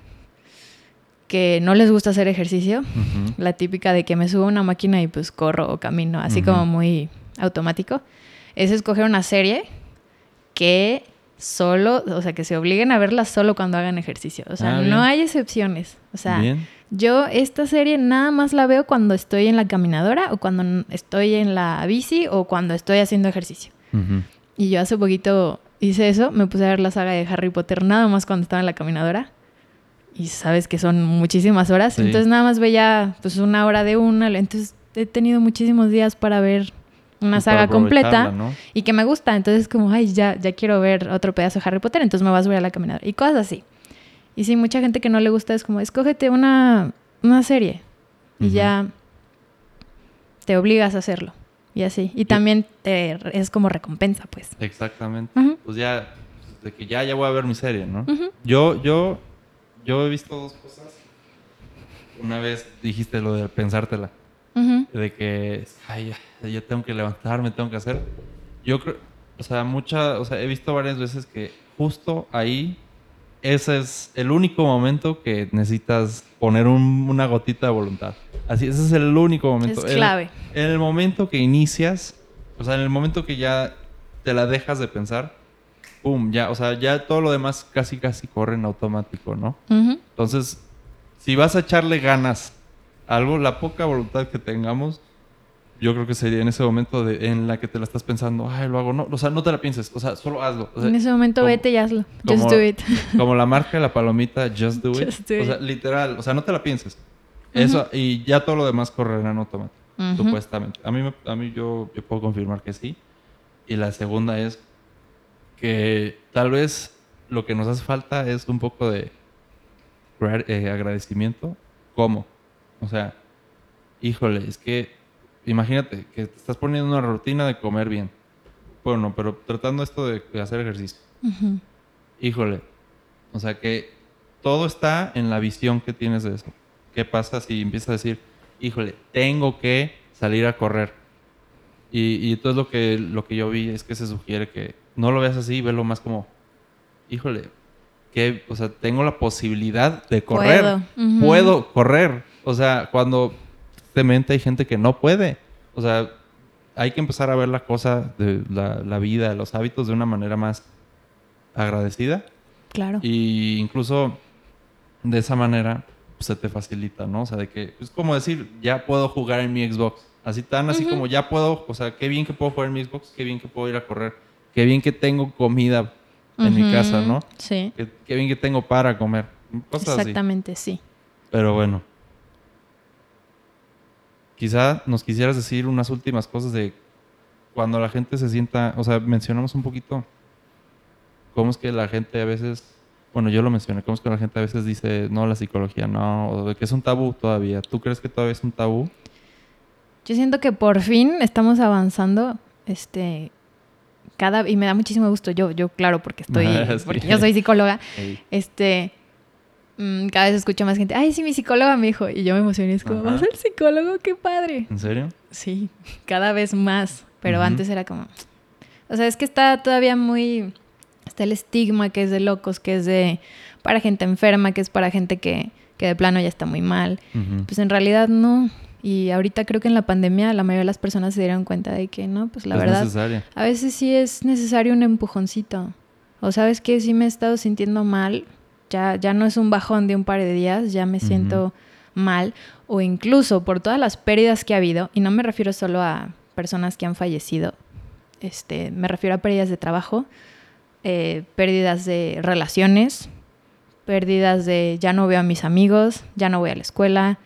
que no les gusta hacer ejercicio, Ujú. la típica de que me subo a una máquina y pues corro o camino, así Ujú. como muy automático, es escoger una serie que solo, o sea, que se obliguen a verla solo cuando hagan ejercicio. O sea, Ah, no hay excepciones. O sea, Bien. Yo esta serie nada más la veo cuando estoy en la caminadora o cuando estoy en la bici o cuando estoy haciendo ejercicio. Y yo hace poquito hice eso, me puse a ver la saga de Harry Potter nada más cuando estaba en la caminadora. Y sabes que son muchísimas horas, Sí. entonces nada más veía pues una hora de una, entonces he tenido muchísimos días para ver una saga completa ¿no? y que me gusta, entonces como, ay, ya, ya quiero ver otro pedazo de Harry Potter, entonces me vas a ver a la caminadora y cosas así. Y sí, mucha gente que no le gusta es como, escógete una, una serie y Ujú. ya te obligas a hacerlo y así. Y también te, es como recompensa, pues. Exactamente. Ujú, Pues ya, de que ya, ya voy a ver mi serie, ¿no? ujú. Yo, yo, yo he visto dos cosas. Una vez dijiste lo de pensártela, de que, ay, ya, ya tengo que levantarme, tengo que hacer. Yo creo, o sea, mucha, o sea, he visto varias veces que justo ahí, ese es el único momento que necesitas poner un- una gotita de voluntad. Así, ese es el único momento. Es El- clave. en el momento que inicias, o sea, en el momento que ya te la dejas de pensar, pum, ya, o sea, ya todo lo demás casi casi corre en automático, ¿no? Ujú. Entonces, si vas a echarle ganas a algo, la poca voluntad que tengamos, yo creo que sería en ese momento de, en la que te la estás pensando, ay, lo hago, no, o sea, no te la pienses, o sea, solo hazlo. O sea, en ese momento como- vete y hazlo. Just como- do it. como la marca de la palomita, just do it. Just do o sea, it. literal, o sea, no te la pienses. Eso, y ya todo lo demás correrá en automático, supuestamente. A mí, a mí yo, yo puedo confirmar que sí. Y la segunda es que tal vez lo que nos hace falta es un poco de eh, agradecimiento. ¿Cómo? O sea, híjole, es que imagínate que te estás poniendo una rutina de comer bien. Bueno, pero tratando esto de- hacer ejercicio Ujú. híjole, o sea que todo está en la visión que tienes de eso. ¿Qué pasa si empiezas a decir, híjole, tengo que salir a correr? Y, y entonces lo que, lo que yo vi es que se sugiere que no lo veas así, velo más como, híjole, que, o sea, tengo la posibilidad de correr. Puedo. Ujú. Puedo correr. O sea, cuando tristemente hay gente que no puede. O sea, hay que empezar a ver la cosa, de la, la vida, los hábitos de una manera más agradecida. Claro. Y incluso de esa manera pues, se te facilita, ¿no? O sea, de que es como decir, ya puedo jugar en mi Xbox. Así tan así Ujú. como ya puedo, o sea, qué bien que puedo jugar en mi Xbox, qué bien que puedo ir a correr, qué bien que tengo comida en mi Ujú. casa, ¿no? Sí. Qué, qué bien que tengo para comer. Cosas así. Exactamente, sí. Pero bueno. Quizá nos quisieras decir unas últimas cosas de cuando la gente se sienta, o sea, mencionamos un poquito cómo es que la gente a veces, bueno, yo lo mencioné, cómo es que la gente a veces dice, no, la psicología no, o de que es un tabú todavía. ¿Tú crees que todavía es un tabú? Yo siento que por fin estamos avanzando, este, cada y me da muchísimo gusto. Yo, yo claro, porque estoy, Sí. porque yo soy psicóloga. Ey. Este, mm, cada vez escucho más gente. Ay, sí, mi psicóloga me dijo. Y yo me emocioné. Es como, Ajá. ¿vas al psicólogo? Qué padre. ¿En serio? Sí, cada vez más. Pero antes era como. O sea, es que está todavía muy. Está el estigma que es de locos, que es de. para gente enferma, que es para gente que, que de plano ya está muy mal. Pues en realidad no. Y ahorita creo que en la pandemia la mayoría de las personas se dieron cuenta de que no, pues la es verdad. A veces sí es necesario un empujoncito. O sabes que sí me he estado sintiendo mal. Ya, ya no es un bajón de un par de días, ya me siento mal. O incluso por todas las pérdidas que ha habido, y no me refiero solo a personas que han fallecido, este, me refiero a pérdidas de trabajo, eh, pérdidas de relaciones, pérdidas de ya no veo a mis amigos, ya no voy a la escuela.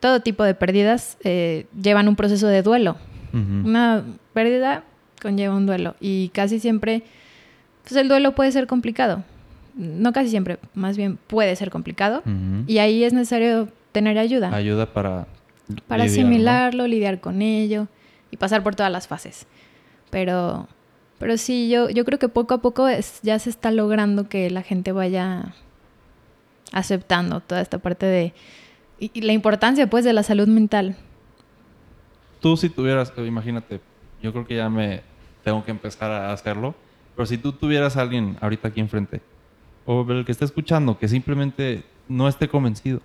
Todo tipo de pérdidas eh, llevan un proceso de duelo. Una pérdida conlleva un duelo y casi siempre, pues el duelo puede ser complicado. No casi siempre, más bien puede ser complicado y ahí es necesario tener ayuda Ayuda para... para lidiar, ¿no? asimilarlo, lidiar con ello y pasar por todas las fases. Pero, pero sí, yo, yo creo que poco a poco es- ya se está logrando que la gente vaya aceptando toda esta parte de... Y, y la importancia pues de la salud mental. tú si tuvieras, imagínate, yo creo que ya me tengo que empezar a hacerlo, pero si tú tuvieras a alguien ahorita aquí enfrente, o el que esté escuchando, que simplemente no esté convencido,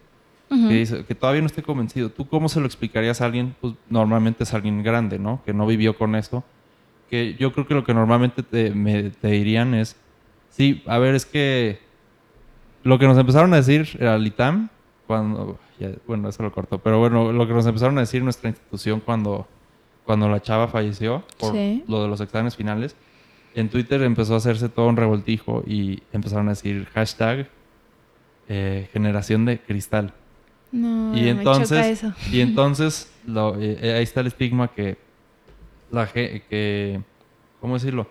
Ujú. que, dice, que todavía no esté convencido, ¿tú cómo se lo explicarías a alguien? Pues normalmente es alguien grande, ¿no? Que no vivió con eso. Que yo creo que lo que normalmente te, me- te dirían es, sí, a ver, es que lo que nos empezaron a decir el ITAM cuando, bueno, eso lo cortó, pero bueno, lo que nos empezaron a decir nuestra institución cuando, cuando la chava falleció por lo de los exámenes finales, en Twitter empezó a hacerse todo un revoltijo y empezaron a decir hashtag eh, generación de cristal. No, y entonces, eso. Y entonces eh, eh, ahí está el estigma que la que, ¿cómo decirlo?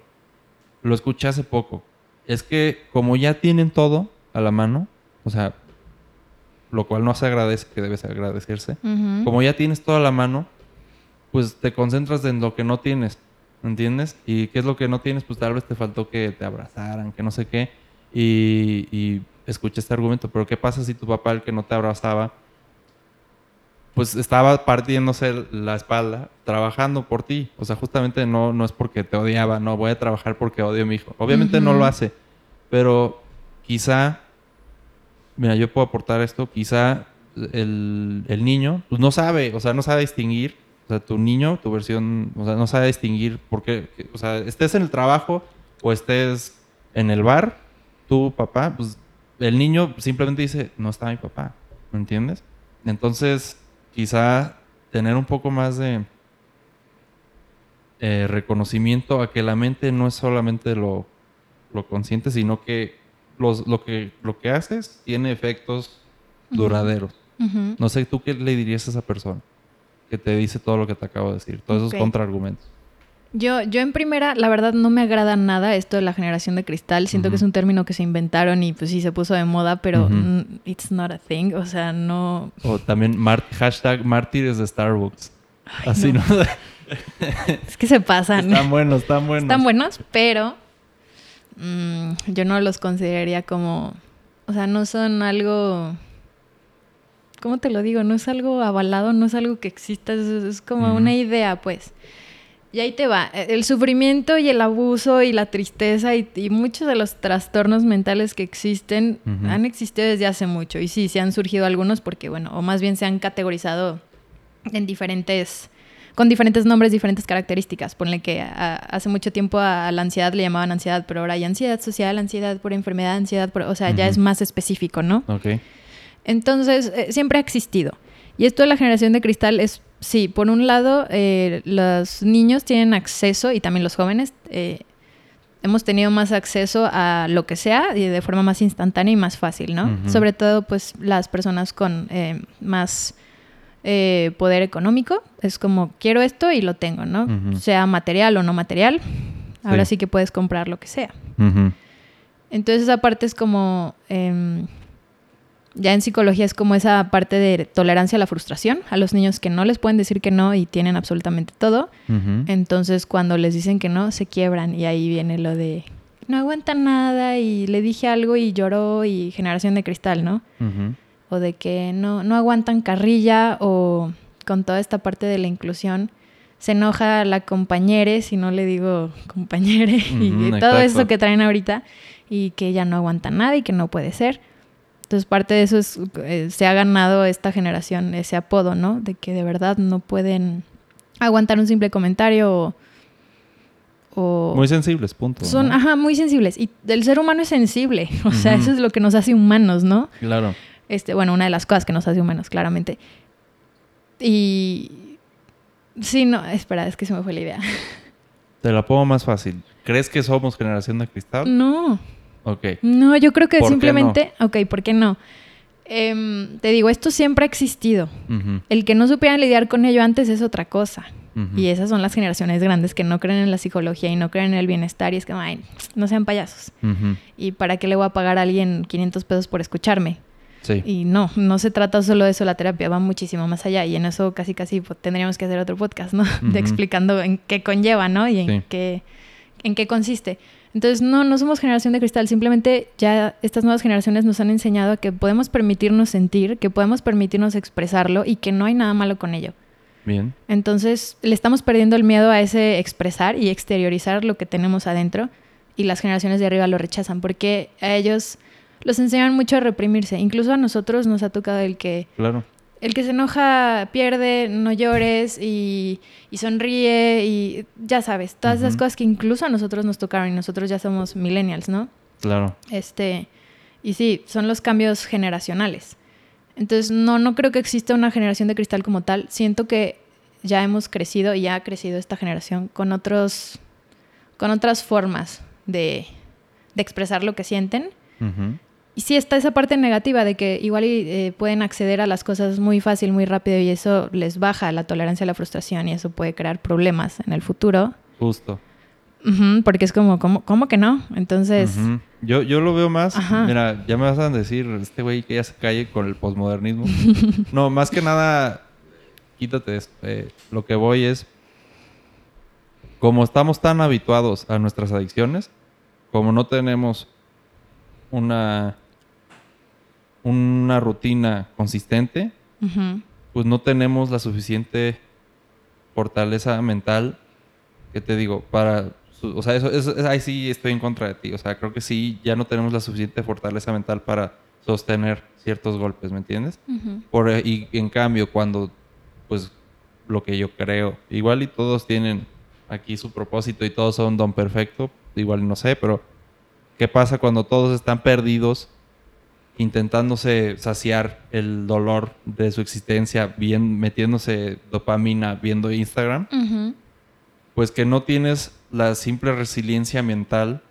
Lo escuché hace poco. Es que como ya tienen todo a la mano, o sea, lo cual no se agradece, que debe agradecerse. Como ya tienes todo a la mano, pues te concentras en lo que no tienes, ¿entiendes? Y qué es lo que no tienes, pues tal vez te faltó que te abrazaran, que no sé qué. Y, y escuché este argumento, pero ¿qué pasa si tu papá, el que no te abrazaba, pues estaba partiéndose la espalda trabajando por ti. O sea, justamente no, no es porque te odiaba, no voy a trabajar porque odio a mi hijo. Obviamente no lo hace, pero quizá, mira, yo puedo aportar esto, quizá el, el, niño pues no sabe, o sea, no sabe distinguir, o sea, tu niño, tu versión, o sea, no sabe distinguir porque, o sea, estés en el trabajo o estés en el bar, tu papá, pues el niño simplemente dice, no está mi papá, ¿me entiendes? Entonces, quizá tener un poco más de eh, reconocimiento a que la mente no es solamente lo, consciente, sino que, los, lo que lo que haces tiene efectos duraderos. No sé, ¿tú qué le dirías a esa persona que te dice todo lo que te acabo de decir? Todos esos contraargumentos. Yo, yo en primera, la verdad no me agrada nada esto de la generación de cristal. Siento que es un término que se inventaron y pues sí se puso de moda, pero it's not a thing. O sea, no. O también hashtag mártires de Starbucks. Así, ¿no? es que se pasan. Están buenos, están buenos. Están buenos, pero mm, yo no los consideraría como. O sea, no son algo. ¿Cómo te lo digo? No es algo avalado, no es algo que exista, es, como una idea, pues. Y ahí te va. El sufrimiento y el abuso y la tristeza y, muchos de los trastornos mentales que existen han existido desde hace mucho. Y sí, se han surgido algunos porque, bueno, o más bien se han categorizado en diferentes, con diferentes nombres, diferentes características. Ponle que hace mucho tiempo a, la ansiedad le llamaban ansiedad, pero ahora hay ansiedad social, ansiedad por enfermedad, ansiedad por, o sea, ya es más específico, ¿no? Ok. Entonces, eh, siempre ha existido. Y esto de la generación de cristal es Sí, por un lado, eh, los niños tienen acceso y también los jóvenes eh, hemos tenido más acceso a lo que sea y de forma más instantánea y más fácil, ¿no? Sobre todo, pues, las personas con eh, más poder económico. Es como, quiero esto y lo tengo, ¿no? Sea material o no material. Ahora sí. que puedes comprar lo que sea. Entonces, esa parte es como em, ya en psicología es como esa parte de tolerancia a la frustración, a los niños que no les pueden decir que no y tienen absolutamente todo. Entonces cuando les dicen que no, se quiebran y ahí viene lo de no aguantan nada y le dije algo y lloró y generación de cristal, ¿no? O de que no, no aguantan carrilla o con toda esta parte de la inclusión se enoja la compañere si no le digo compañere y todo eso que traen ahorita y que ya no aguanta nada y que no puede ser. Entonces parte de eso es, eh, se ha ganado esta generación ese apodo, ¿no? De que de verdad no pueden aguantar un simple comentario o... muy sensibles, punto. Son, ajá, muy sensibles. Y el ser humano es sensible. O sea, eso es lo que nos hace humanos, ¿no? Claro. Este, bueno, una de las cosas que nos hace humanos, claramente. Y... Sí, no, espera, es que se me fue la idea. Te la pongo más fácil. ¿Crees que somos generación de cristal? No. Ok. No, yo creo que simplemente, ok, ¿por qué no? Em, te digo, esto siempre ha existido. El que no supieran lidiar con ello antes es otra cosa. Y esas son las generaciones grandes que no creen en la psicología y no creen en el bienestar y es que, ay, no sean payasos. ¿Y para qué le voy a pagar a alguien 500 pesos por escucharme? Sí. Y no, no se trata solo de eso, la terapia va muchísimo más allá y en eso casi casi pues, tendríamos que hacer otro podcast, ¿no? De explicando en qué conlleva, ¿no? Y en, qué, en qué consiste. Entonces, no, no somos generación de cristal, simplemente ya estas nuevas generaciones nos han enseñado que podemos permitirnos sentir, que podemos permitirnos expresarlo y que no hay nada malo con ello. Bien. Entonces, le estamos perdiendo el miedo a ese expresar y exteriorizar lo que tenemos adentro y las generaciones de arriba lo rechazan porque a ellos los enseñan mucho a reprimirse. Incluso a nosotros nos ha tocado el que claro el que se enoja pierde, no llores y, sonríe y ya sabes, todas esas cosas que incluso a nosotros nos tocaron y nosotros ya somos millennials, ¿no? Claro. Este, y sí, son los cambios generacionales. Entonces, no, no creo que exista una generación de cristal como tal. Siento que ya hemos crecido y ya ha crecido esta generación con otros, con otras formas de, de expresar lo que sienten. Ujú. Y sí está esa parte negativa de que igual eh, pueden acceder a las cosas muy fácil, muy rápido y eso les baja la tolerancia a la frustración y eso puede crear problemas en el futuro. Justo. Porque es como, ¿cómo, cómo que no? Entonces, yo, yo lo veo más. Ajá. Mira, ya me vas a decir, este güey que ya se calle con el posmodernismo. no, más que nada, quítate esto. Eh, lo que voy es. Como estamos tan habituados a nuestras adicciones, como no tenemos una. Una rutina consistente, pues no tenemos la suficiente fortaleza mental que te digo para o sea eso, eso- ahí sí estoy en contra de ti o sea creo que sí ya no tenemos la suficiente fortaleza mental para sostener ciertos golpes me entiendes por y en cambio cuando pues lo que yo creo igual y todos tienen aquí su propósito y todos son don perfecto igual no sé pero qué pasa cuando todos están perdidos intentándose saciar el dolor de su existencia, bien metiéndose dopamina viendo Instagram, pues que no tienes la simple resiliencia mental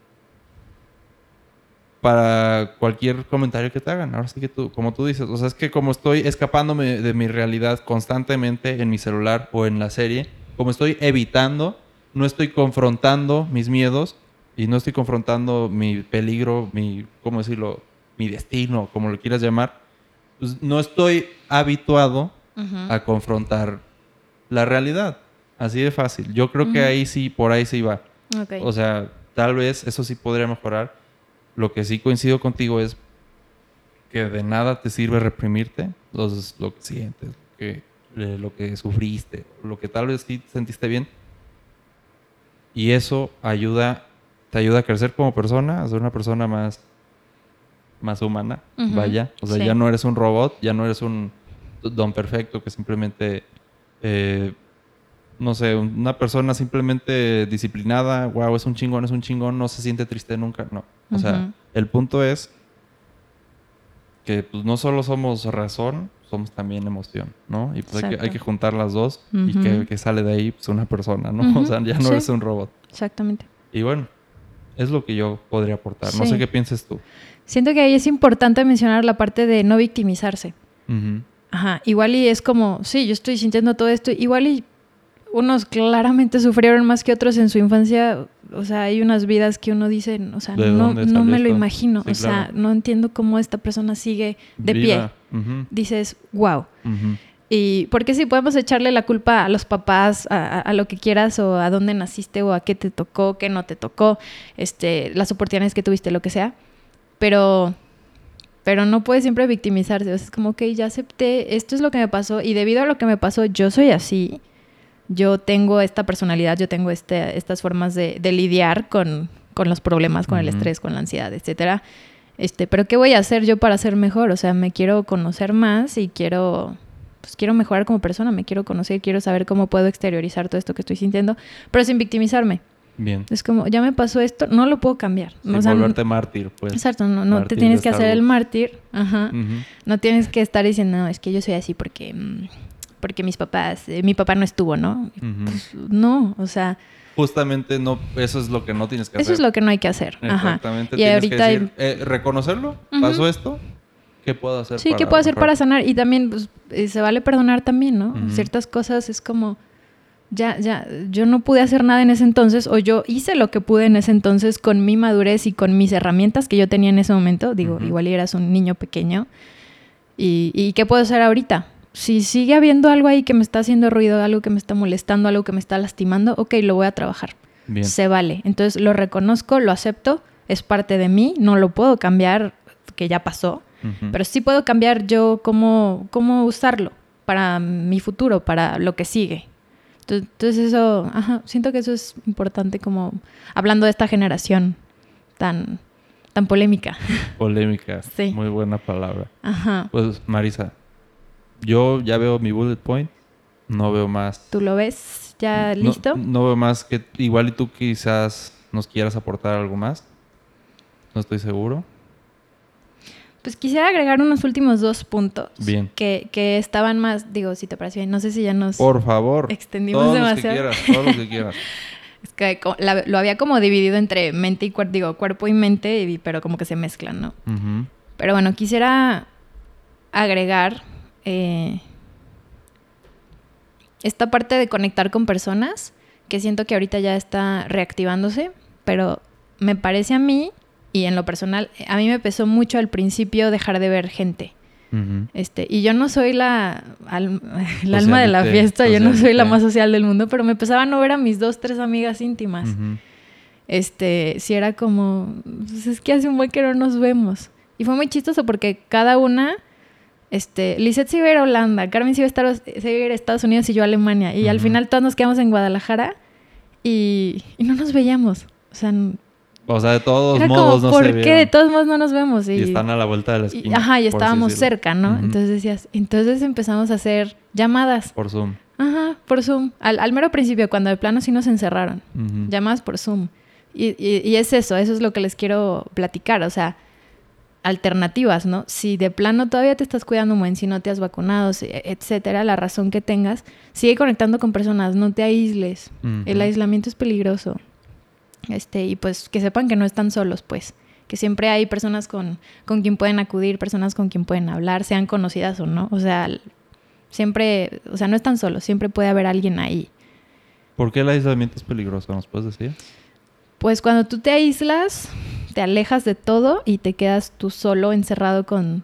para cualquier comentario que te hagan. Ahora sí que tú, como tú dices, o sea, es que como estoy escapándome de mi realidad constantemente en mi celular o en la serie, como estoy evitando, no estoy confrontando mis miedos y no estoy confrontando mi peligro, mi, ¿cómo decirlo? Mi destino, como lo quieras llamar, pues no estoy habituado a confrontar la realidad. Así de fácil. Yo creo que ahí sí, por ahí sí va. O sea, tal vez eso sí podría mejorar. Lo que sí coincido contigo es que de nada te sirve reprimirte los, lo que sientes, que, eh, lo que sufriste, lo que tal vez sí sentiste bien. Y eso ayuda, te ayuda a crecer como persona, a ser una persona más, más humana, vaya. O sea, sí. ya no eres un robot, ya no eres un don perfecto que simplemente, eh, no sé, una persona simplemente disciplinada, wow, es un chingón, es un chingón, no se siente triste nunca, no. O sea, el punto es que pues, no solo somos razón, somos también emoción, ¿no? Y pues hay que, hay Exacto. que juntar las dos y que, que sale de ahí pues, una persona, ¿no? O sea, ya no sí. eres un robot. Exactamente. Y bueno, es lo que yo podría aportar. No sé qué pienses tú. Siento que ahí es importante mencionar la parte de no victimizarse. Ajá, igual y es como, sí, yo estoy sintiendo todo esto, igual y unos claramente sufrieron más que otros en su infancia, o sea, hay unas vidas que uno dice, o sea, ¿De no, no me lo imagino, Sí, o sea, no entiendo cómo esta persona sigue de Viva. Ujú, pie. Dices, wow. ujú. Y porque sí, podemos echarle la culpa a los papás, a, a- a lo que quieras, o a dónde naciste, o a qué te tocó, qué no te tocó, este, las oportunidades que tuviste, lo que sea. Pero, pero no puedes siempre victimizarse. O sea, es como, ok, ya acepté, esto es lo que me pasó, y debido a lo que me pasó, yo soy así. Yo tengo esta personalidad, yo tengo este, estas formas de, de lidiar con, con los problemas, con el estrés, con la ansiedad, etcétera. Este, pero ¿qué voy a hacer yo para ser mejor? O sea, me quiero conocer más y quiero, pues quiero mejorar como persona, me quiero conocer, quiero saber cómo puedo exteriorizar todo esto que estoy sintiendo, pero sin victimizarme. Bien. Es como, ya me pasó esto, no lo puedo cambiar. Sin o sea, volverte mártir, pues. Exacto, no, no te tienes que hacer el mártir, ajá. No tienes que estar diciendo, no, es que yo soy así porque, mm, porque mis papás, eh, mi papá no estuvo, ¿no? Pues, no, o sea, Justamente no, eso es lo que no tienes que hacer. eso es lo que no hay que hacer. Ajá. Exactamente. Y Tienes ahorita que hay- decir, eh, reconocerlo, Ujú. pasó esto, ¿qué puedo hacer Sí, para ¿qué puedo hacer para sanar? Y también pues, eh, se vale perdonar también, ¿no? Ciertas cosas es como, ya, ya, yo no pude hacer nada en ese entonces o yo hice lo que pude en ese entonces con mi madurez y con mis herramientas que yo tenía en ese momento. Digo, igual eras un niño pequeño. ¿Y, ¿Y qué puedo hacer ahorita? Si sigue habiendo algo ahí que me está haciendo ruido, algo que me está molestando, algo que me está lastimando, ok, lo voy a trabajar. Bien. Se vale. Entonces lo reconozco, lo acepto, es parte de mí, no lo puedo cambiar, que ya pasó. Pero sí puedo cambiar yo cómo, cómo usarlo para mi futuro, para lo que sigue. Entonces, eso, ajá, siento que eso es importante como hablando de esta generación tan, tan polémica. Polémica. Sí. Muy buena palabra. Ajá. Pues, Marisa, yo ya veo mi bullet point. No veo más. ¿Tú lo ves ya No- listo? No, veo más que igual y tú quizás nos quieras aportar algo más. No estoy seguro. Pues quisiera agregar unos últimos dos puntos. Bien. Que, que estaban más, digo, si te parece bien, no sé si ya nos Por favor. extendimos Todos los que demasiado. quieras, todos los que quieras. Es que la- lo había como dividido entre mente y cuerpo, digo, cuerpo y mente, y- pero como que se mezclan, ¿no? Pero bueno, quisiera agregar eh, esta parte de conectar con personas, que siento que ahorita ya está reactivándose, pero me parece a mí, y en lo personal, a mí me pesó mucho al principio dejar de ver gente. Este, y yo no soy la, al- el alma de la fiesta, yo no soy la más social del mundo, pero me pesaba no ver a mis dos, tres amigas íntimas. Ujú. Este, si era como, pues es que hace un buen que no nos vemos. Y fue muy chistoso porque cada una, este, Lisette se iba a ir a Holanda, Carmen se iba a, estar, se iba a ir a Estados Unidos y yo a Alemania. Y al Ujú. final todos nos quedamos en Guadalajara y, y no nos veíamos. O sea, O sea, de todos era modos como, no ¿por se qué? vieron. De todos modos no nos vemos. Y están a la vuelta de la y- esquina. ajá, y estábamos cerca, ¿no? Entonces decías, entonces empezamos a hacer llamadas. Por Zoom. Ajá, por Zoom. Al, al mero principio, cuando de plano sí nos encerraron. Llamadas por Zoom. Y, y- y es eso, eso es lo que les quiero platicar. O sea, alternativas, ¿no? Si de plano todavía te estás cuidando un buen, si no te has vacunado, si- etcétera, la razón que tengas, sigue conectando con personas, no te aísles. El aislamiento es peligroso. Este, y pues que sepan que no están solos, pues. Que siempre hay personas con, con quien pueden acudir, personas con quien pueden hablar, sean conocidas o no. O sea, siempre, o sea, no están solos, siempre puede haber alguien ahí. ¿Por qué el aislamiento es peligroso? ¿Nos puedes decir? Pues cuando tú te aíslas, te alejas de todo y te quedas tú solo encerrado con,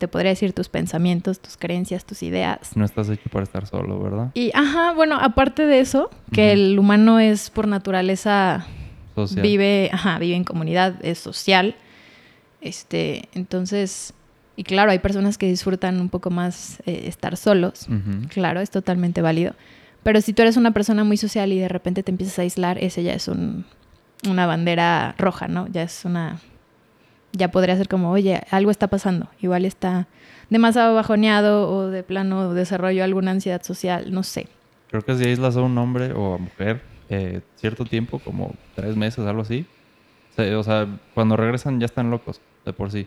te podría decir, tus pensamientos, tus creencias, tus ideas. No estás hecho para estar solo, ¿verdad? Y, ajá, bueno, aparte de eso, que el humano es por naturaleza, Social. vive, ajá, vive en comunidad, es social. Este, entonces, y claro, hay personas que disfrutan un poco más eh, estar solos. Claro, es totalmente válido. Pero si tú eres una persona muy social y de repente te empiezas a aislar, ese ya es un, una bandera roja, ¿no? Ya es una... Ya podría ser como, oye, algo está pasando. Igual está demasiado bajoneado o de plano desarrolló alguna ansiedad social, no sé. Creo que si aíslas a un hombre o a mujer eh, cierto tiempo, como tres meses, algo así. o sea, cuando regresan ya están locos, de por sí.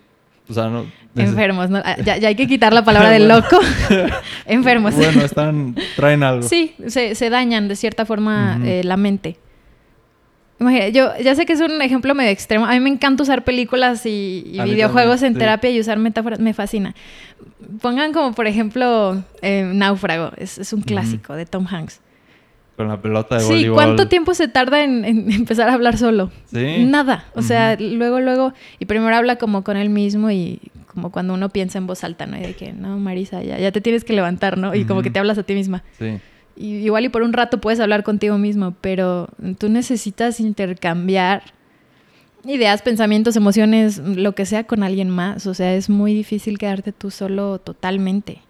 O sea, no... Enfermos, ¿no? Ah, Ya, ya hay que quitar la palabra del loco. Enfermos. Bueno, están... Traen algo. Sí, se, se dañan de cierta forma Ujú. eh, la mente. Imagina, yo ya sé que es un ejemplo medio extremo. A mí me encanta usar películas y, videojuegos también, en sí. terapia y usar metáforas. Me fascina. Pongan como, por ejemplo, eh, Náufrago. Es, es un clásico de Tom Hanks. Con la pelota de Sí, voleibol. ¿cuánto tiempo se tarda en, en empezar a hablar solo? Sí. Nada. O sea, luego, luego. Y primero habla como con él mismo y como cuando uno piensa en voz alta, ¿no? Y de que, no, Marisa, ya, ya te tienes que levantar, ¿no? Y como que te hablas a ti misma. Sí. Y igual y por un rato puedes hablar contigo mismo, pero tú necesitas intercambiar ideas, pensamientos, emociones, lo que sea con alguien más. O sea, es muy difícil quedarte tú solo totalmente.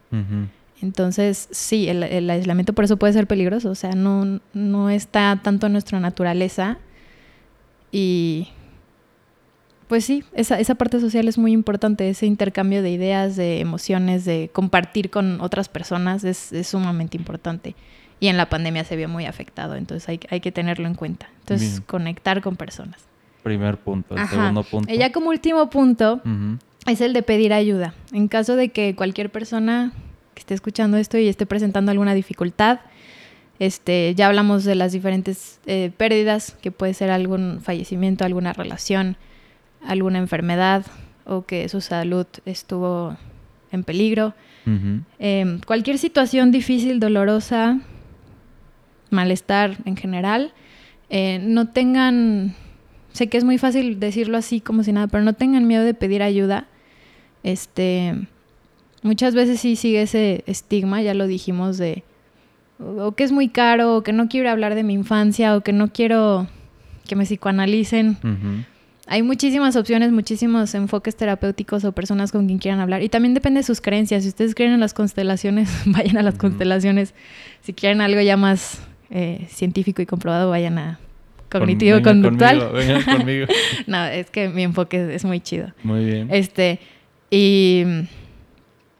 Entonces, sí, el, el aislamiento por eso puede ser peligroso. O sea, no, no está tanto en nuestra naturaleza. Y pues sí, esa, esa parte social es muy importante, ese intercambio de ideas, de emociones, de compartir con otras personas es, es sumamente importante. Y en la pandemia se vio muy afectado, entonces hay, hay que tenerlo en cuenta. Entonces, Bien. conectar con personas. Primer punto. El Ajá. segundo punto. Y ya como último punto, es el de pedir ayuda. En caso de que cualquier persona que esté escuchando esto y esté presentando alguna dificultad, este, ya hablamos de las diferentes eh, pérdidas, que puede ser algún fallecimiento, alguna relación, alguna enfermedad o que su salud estuvo en peligro. Eh, cualquier situación difícil, dolorosa, malestar en general, eh, no tengan, sé que es muy fácil decirlo así como si nada, pero no tengan miedo de pedir ayuda. Este, muchas veces sí sigue ese estigma, ya lo dijimos, de o que es muy caro, o que no quiero hablar de mi infancia, o que no quiero que me psicoanalicen. Hay muchísimas opciones, muchísimos enfoques terapéuticos o personas con quien quieran hablar. Y también depende de sus creencias. Si ustedes creen en las constelaciones, vayan a las constelaciones. Si quieren algo ya más eh, científico y comprobado, vayan a Con- cognitivo vengan conductual. conmigo, vengan conmigo. no, es que mi enfoque es, es muy chido. Muy bien. Este, y,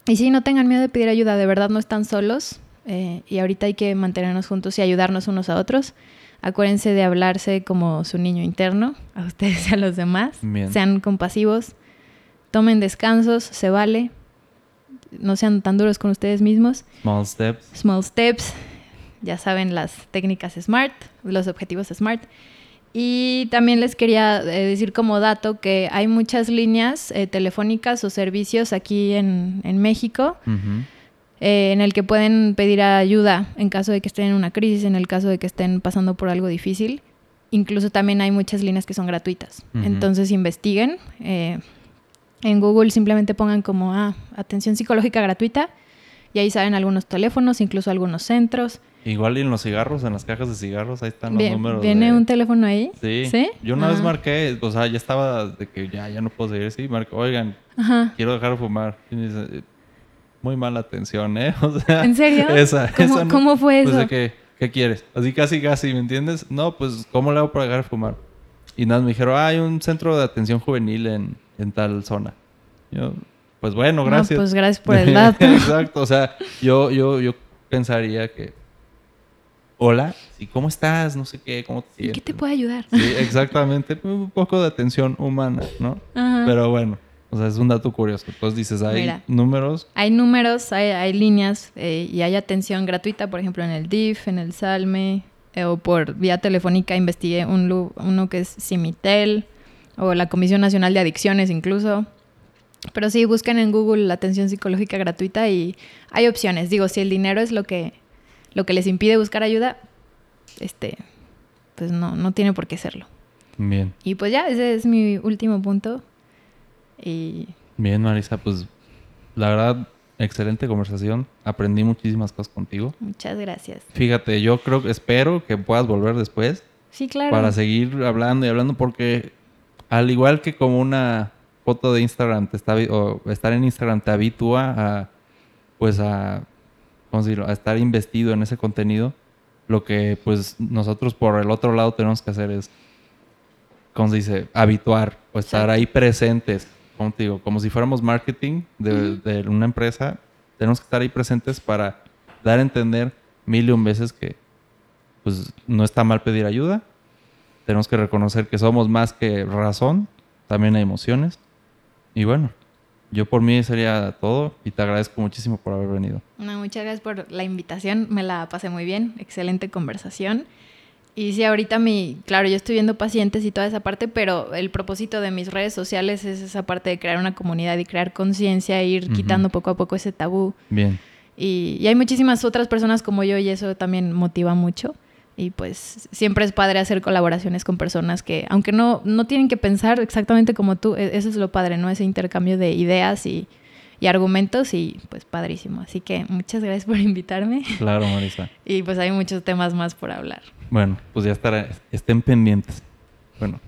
y sí, no tengan miedo de pedir ayuda, de verdad no están solos. eh, y ahorita hay que mantenernos juntos y ayudarnos unos a otros. Acuérdense de hablarse como su niño interno, a ustedes y a los demás. Bien. Sean compasivos, tomen descansos, se vale. No sean tan duros con ustedes mismos. Small steps. Small steps. Ya saben las técnicas SMART, los objetivos SMART. Y también les quería eh, decir como dato que hay muchas líneas eh, telefónicas o servicios aquí en, en México Ujú. Eh, en el que pueden pedir ayuda en caso de que estén en una crisis, en el caso de que estén pasando por algo difícil. Incluso también hay muchas líneas que son gratuitas. Entonces investiguen. eh, en Google simplemente pongan como ah, atención psicológica gratuita y ahí salen algunos teléfonos, incluso algunos centros. Igual y en los cigarros, en las cajas de cigarros, ahí están los números. ¿Viene de- un teléfono ahí? Sí. ¿Sí? Yo una vez marqué, o sea, ya estaba de que ya, ya no puedo seguir así. Marqué, oigan, Ajá. quiero dejar de fumar. Y me dice, "Eh, muy mala atención, ¿eh? O sea, ¿En serio? Esa, ¿Cómo, esa no- cómo fue Pues eso? de que, ¿qué quieres? Así casi, casi, ¿me entiendes? No, pues, ¿cómo le hago para dejar de fumar? Y nada, me dijeron, ah, hay un centro de atención juvenil en, en tal zona. Yo, pues bueno, No, gracias. pues gracias por el dato. Exacto, o sea, yo, yo, yo pensaría que, hola, ¿y cómo estás? No sé qué, ¿cómo te ¿Y sientes? qué te puede ayudar? Sí, exactamente, un poco de atención humana, ¿no? Ajá. Pero bueno, o sea, es un dato curioso. Entonces dices, hay Mira. números. Hay números, hay, hay líneas eh, y hay atención gratuita, por ejemplo, en el DIF, en el Salme, eh, o por vía telefónica investigué un, uno que es Cimitel, o la Comisión Nacional de Adicciones incluso. Pero sí, busquen en Google la atención psicológica gratuita y hay opciones. Digo, si el dinero es lo que, lo que les impide buscar ayuda, este, pues no, no tiene por qué serlo. Bien, Y pues ya, ese es mi último punto. Y bien, Marisa, pues la verdad, excelente conversación. Aprendí muchísimas cosas contigo. muchas gracias. Fíjate, yo creo, espero que puedas volver después Sí, claro. para seguir hablando y hablando porque al igual que como una foto de Instagram te está o estar en Instagram te habitúa a pues a ¿cómo decirlo? a estar investido en ese contenido, lo que pues nosotros por el otro lado tenemos que hacer es ¿cómo se dice? habituar o estar ahí presentes, como te digo, como si fuéramos marketing de, de una empresa, tenemos que estar ahí presentes para dar a entender mil y un veces que pues no está mal pedir ayuda. Tenemos que reconocer que somos más que razón, también hay emociones. Y bueno, yo por mí sería todo y te agradezco muchísimo por haber venido. No, muchas gracias por la invitación, me la pasé muy bien, excelente conversación. Y sí, ahorita mi, claro, yo estoy viendo pacientes y toda esa parte, pero el propósito de mis redes sociales es esa parte de crear una comunidad y crear conciencia, e ir Ujú. quitando poco a poco ese tabú. Bien, Y, y hay muchísimas otras personas como yo y eso también motiva mucho. Y pues siempre es padre hacer colaboraciones con personas que, aunque no, no tienen que pensar exactamente como tú, e- eso es lo padre, ¿no? Ese intercambio de ideas y, y argumentos y pues padrísimo. Así que muchas gracias por invitarme claro, Marisa. y pues hay muchos temas más por hablar. Bueno, pues ya estará, estén pendientes. Bueno,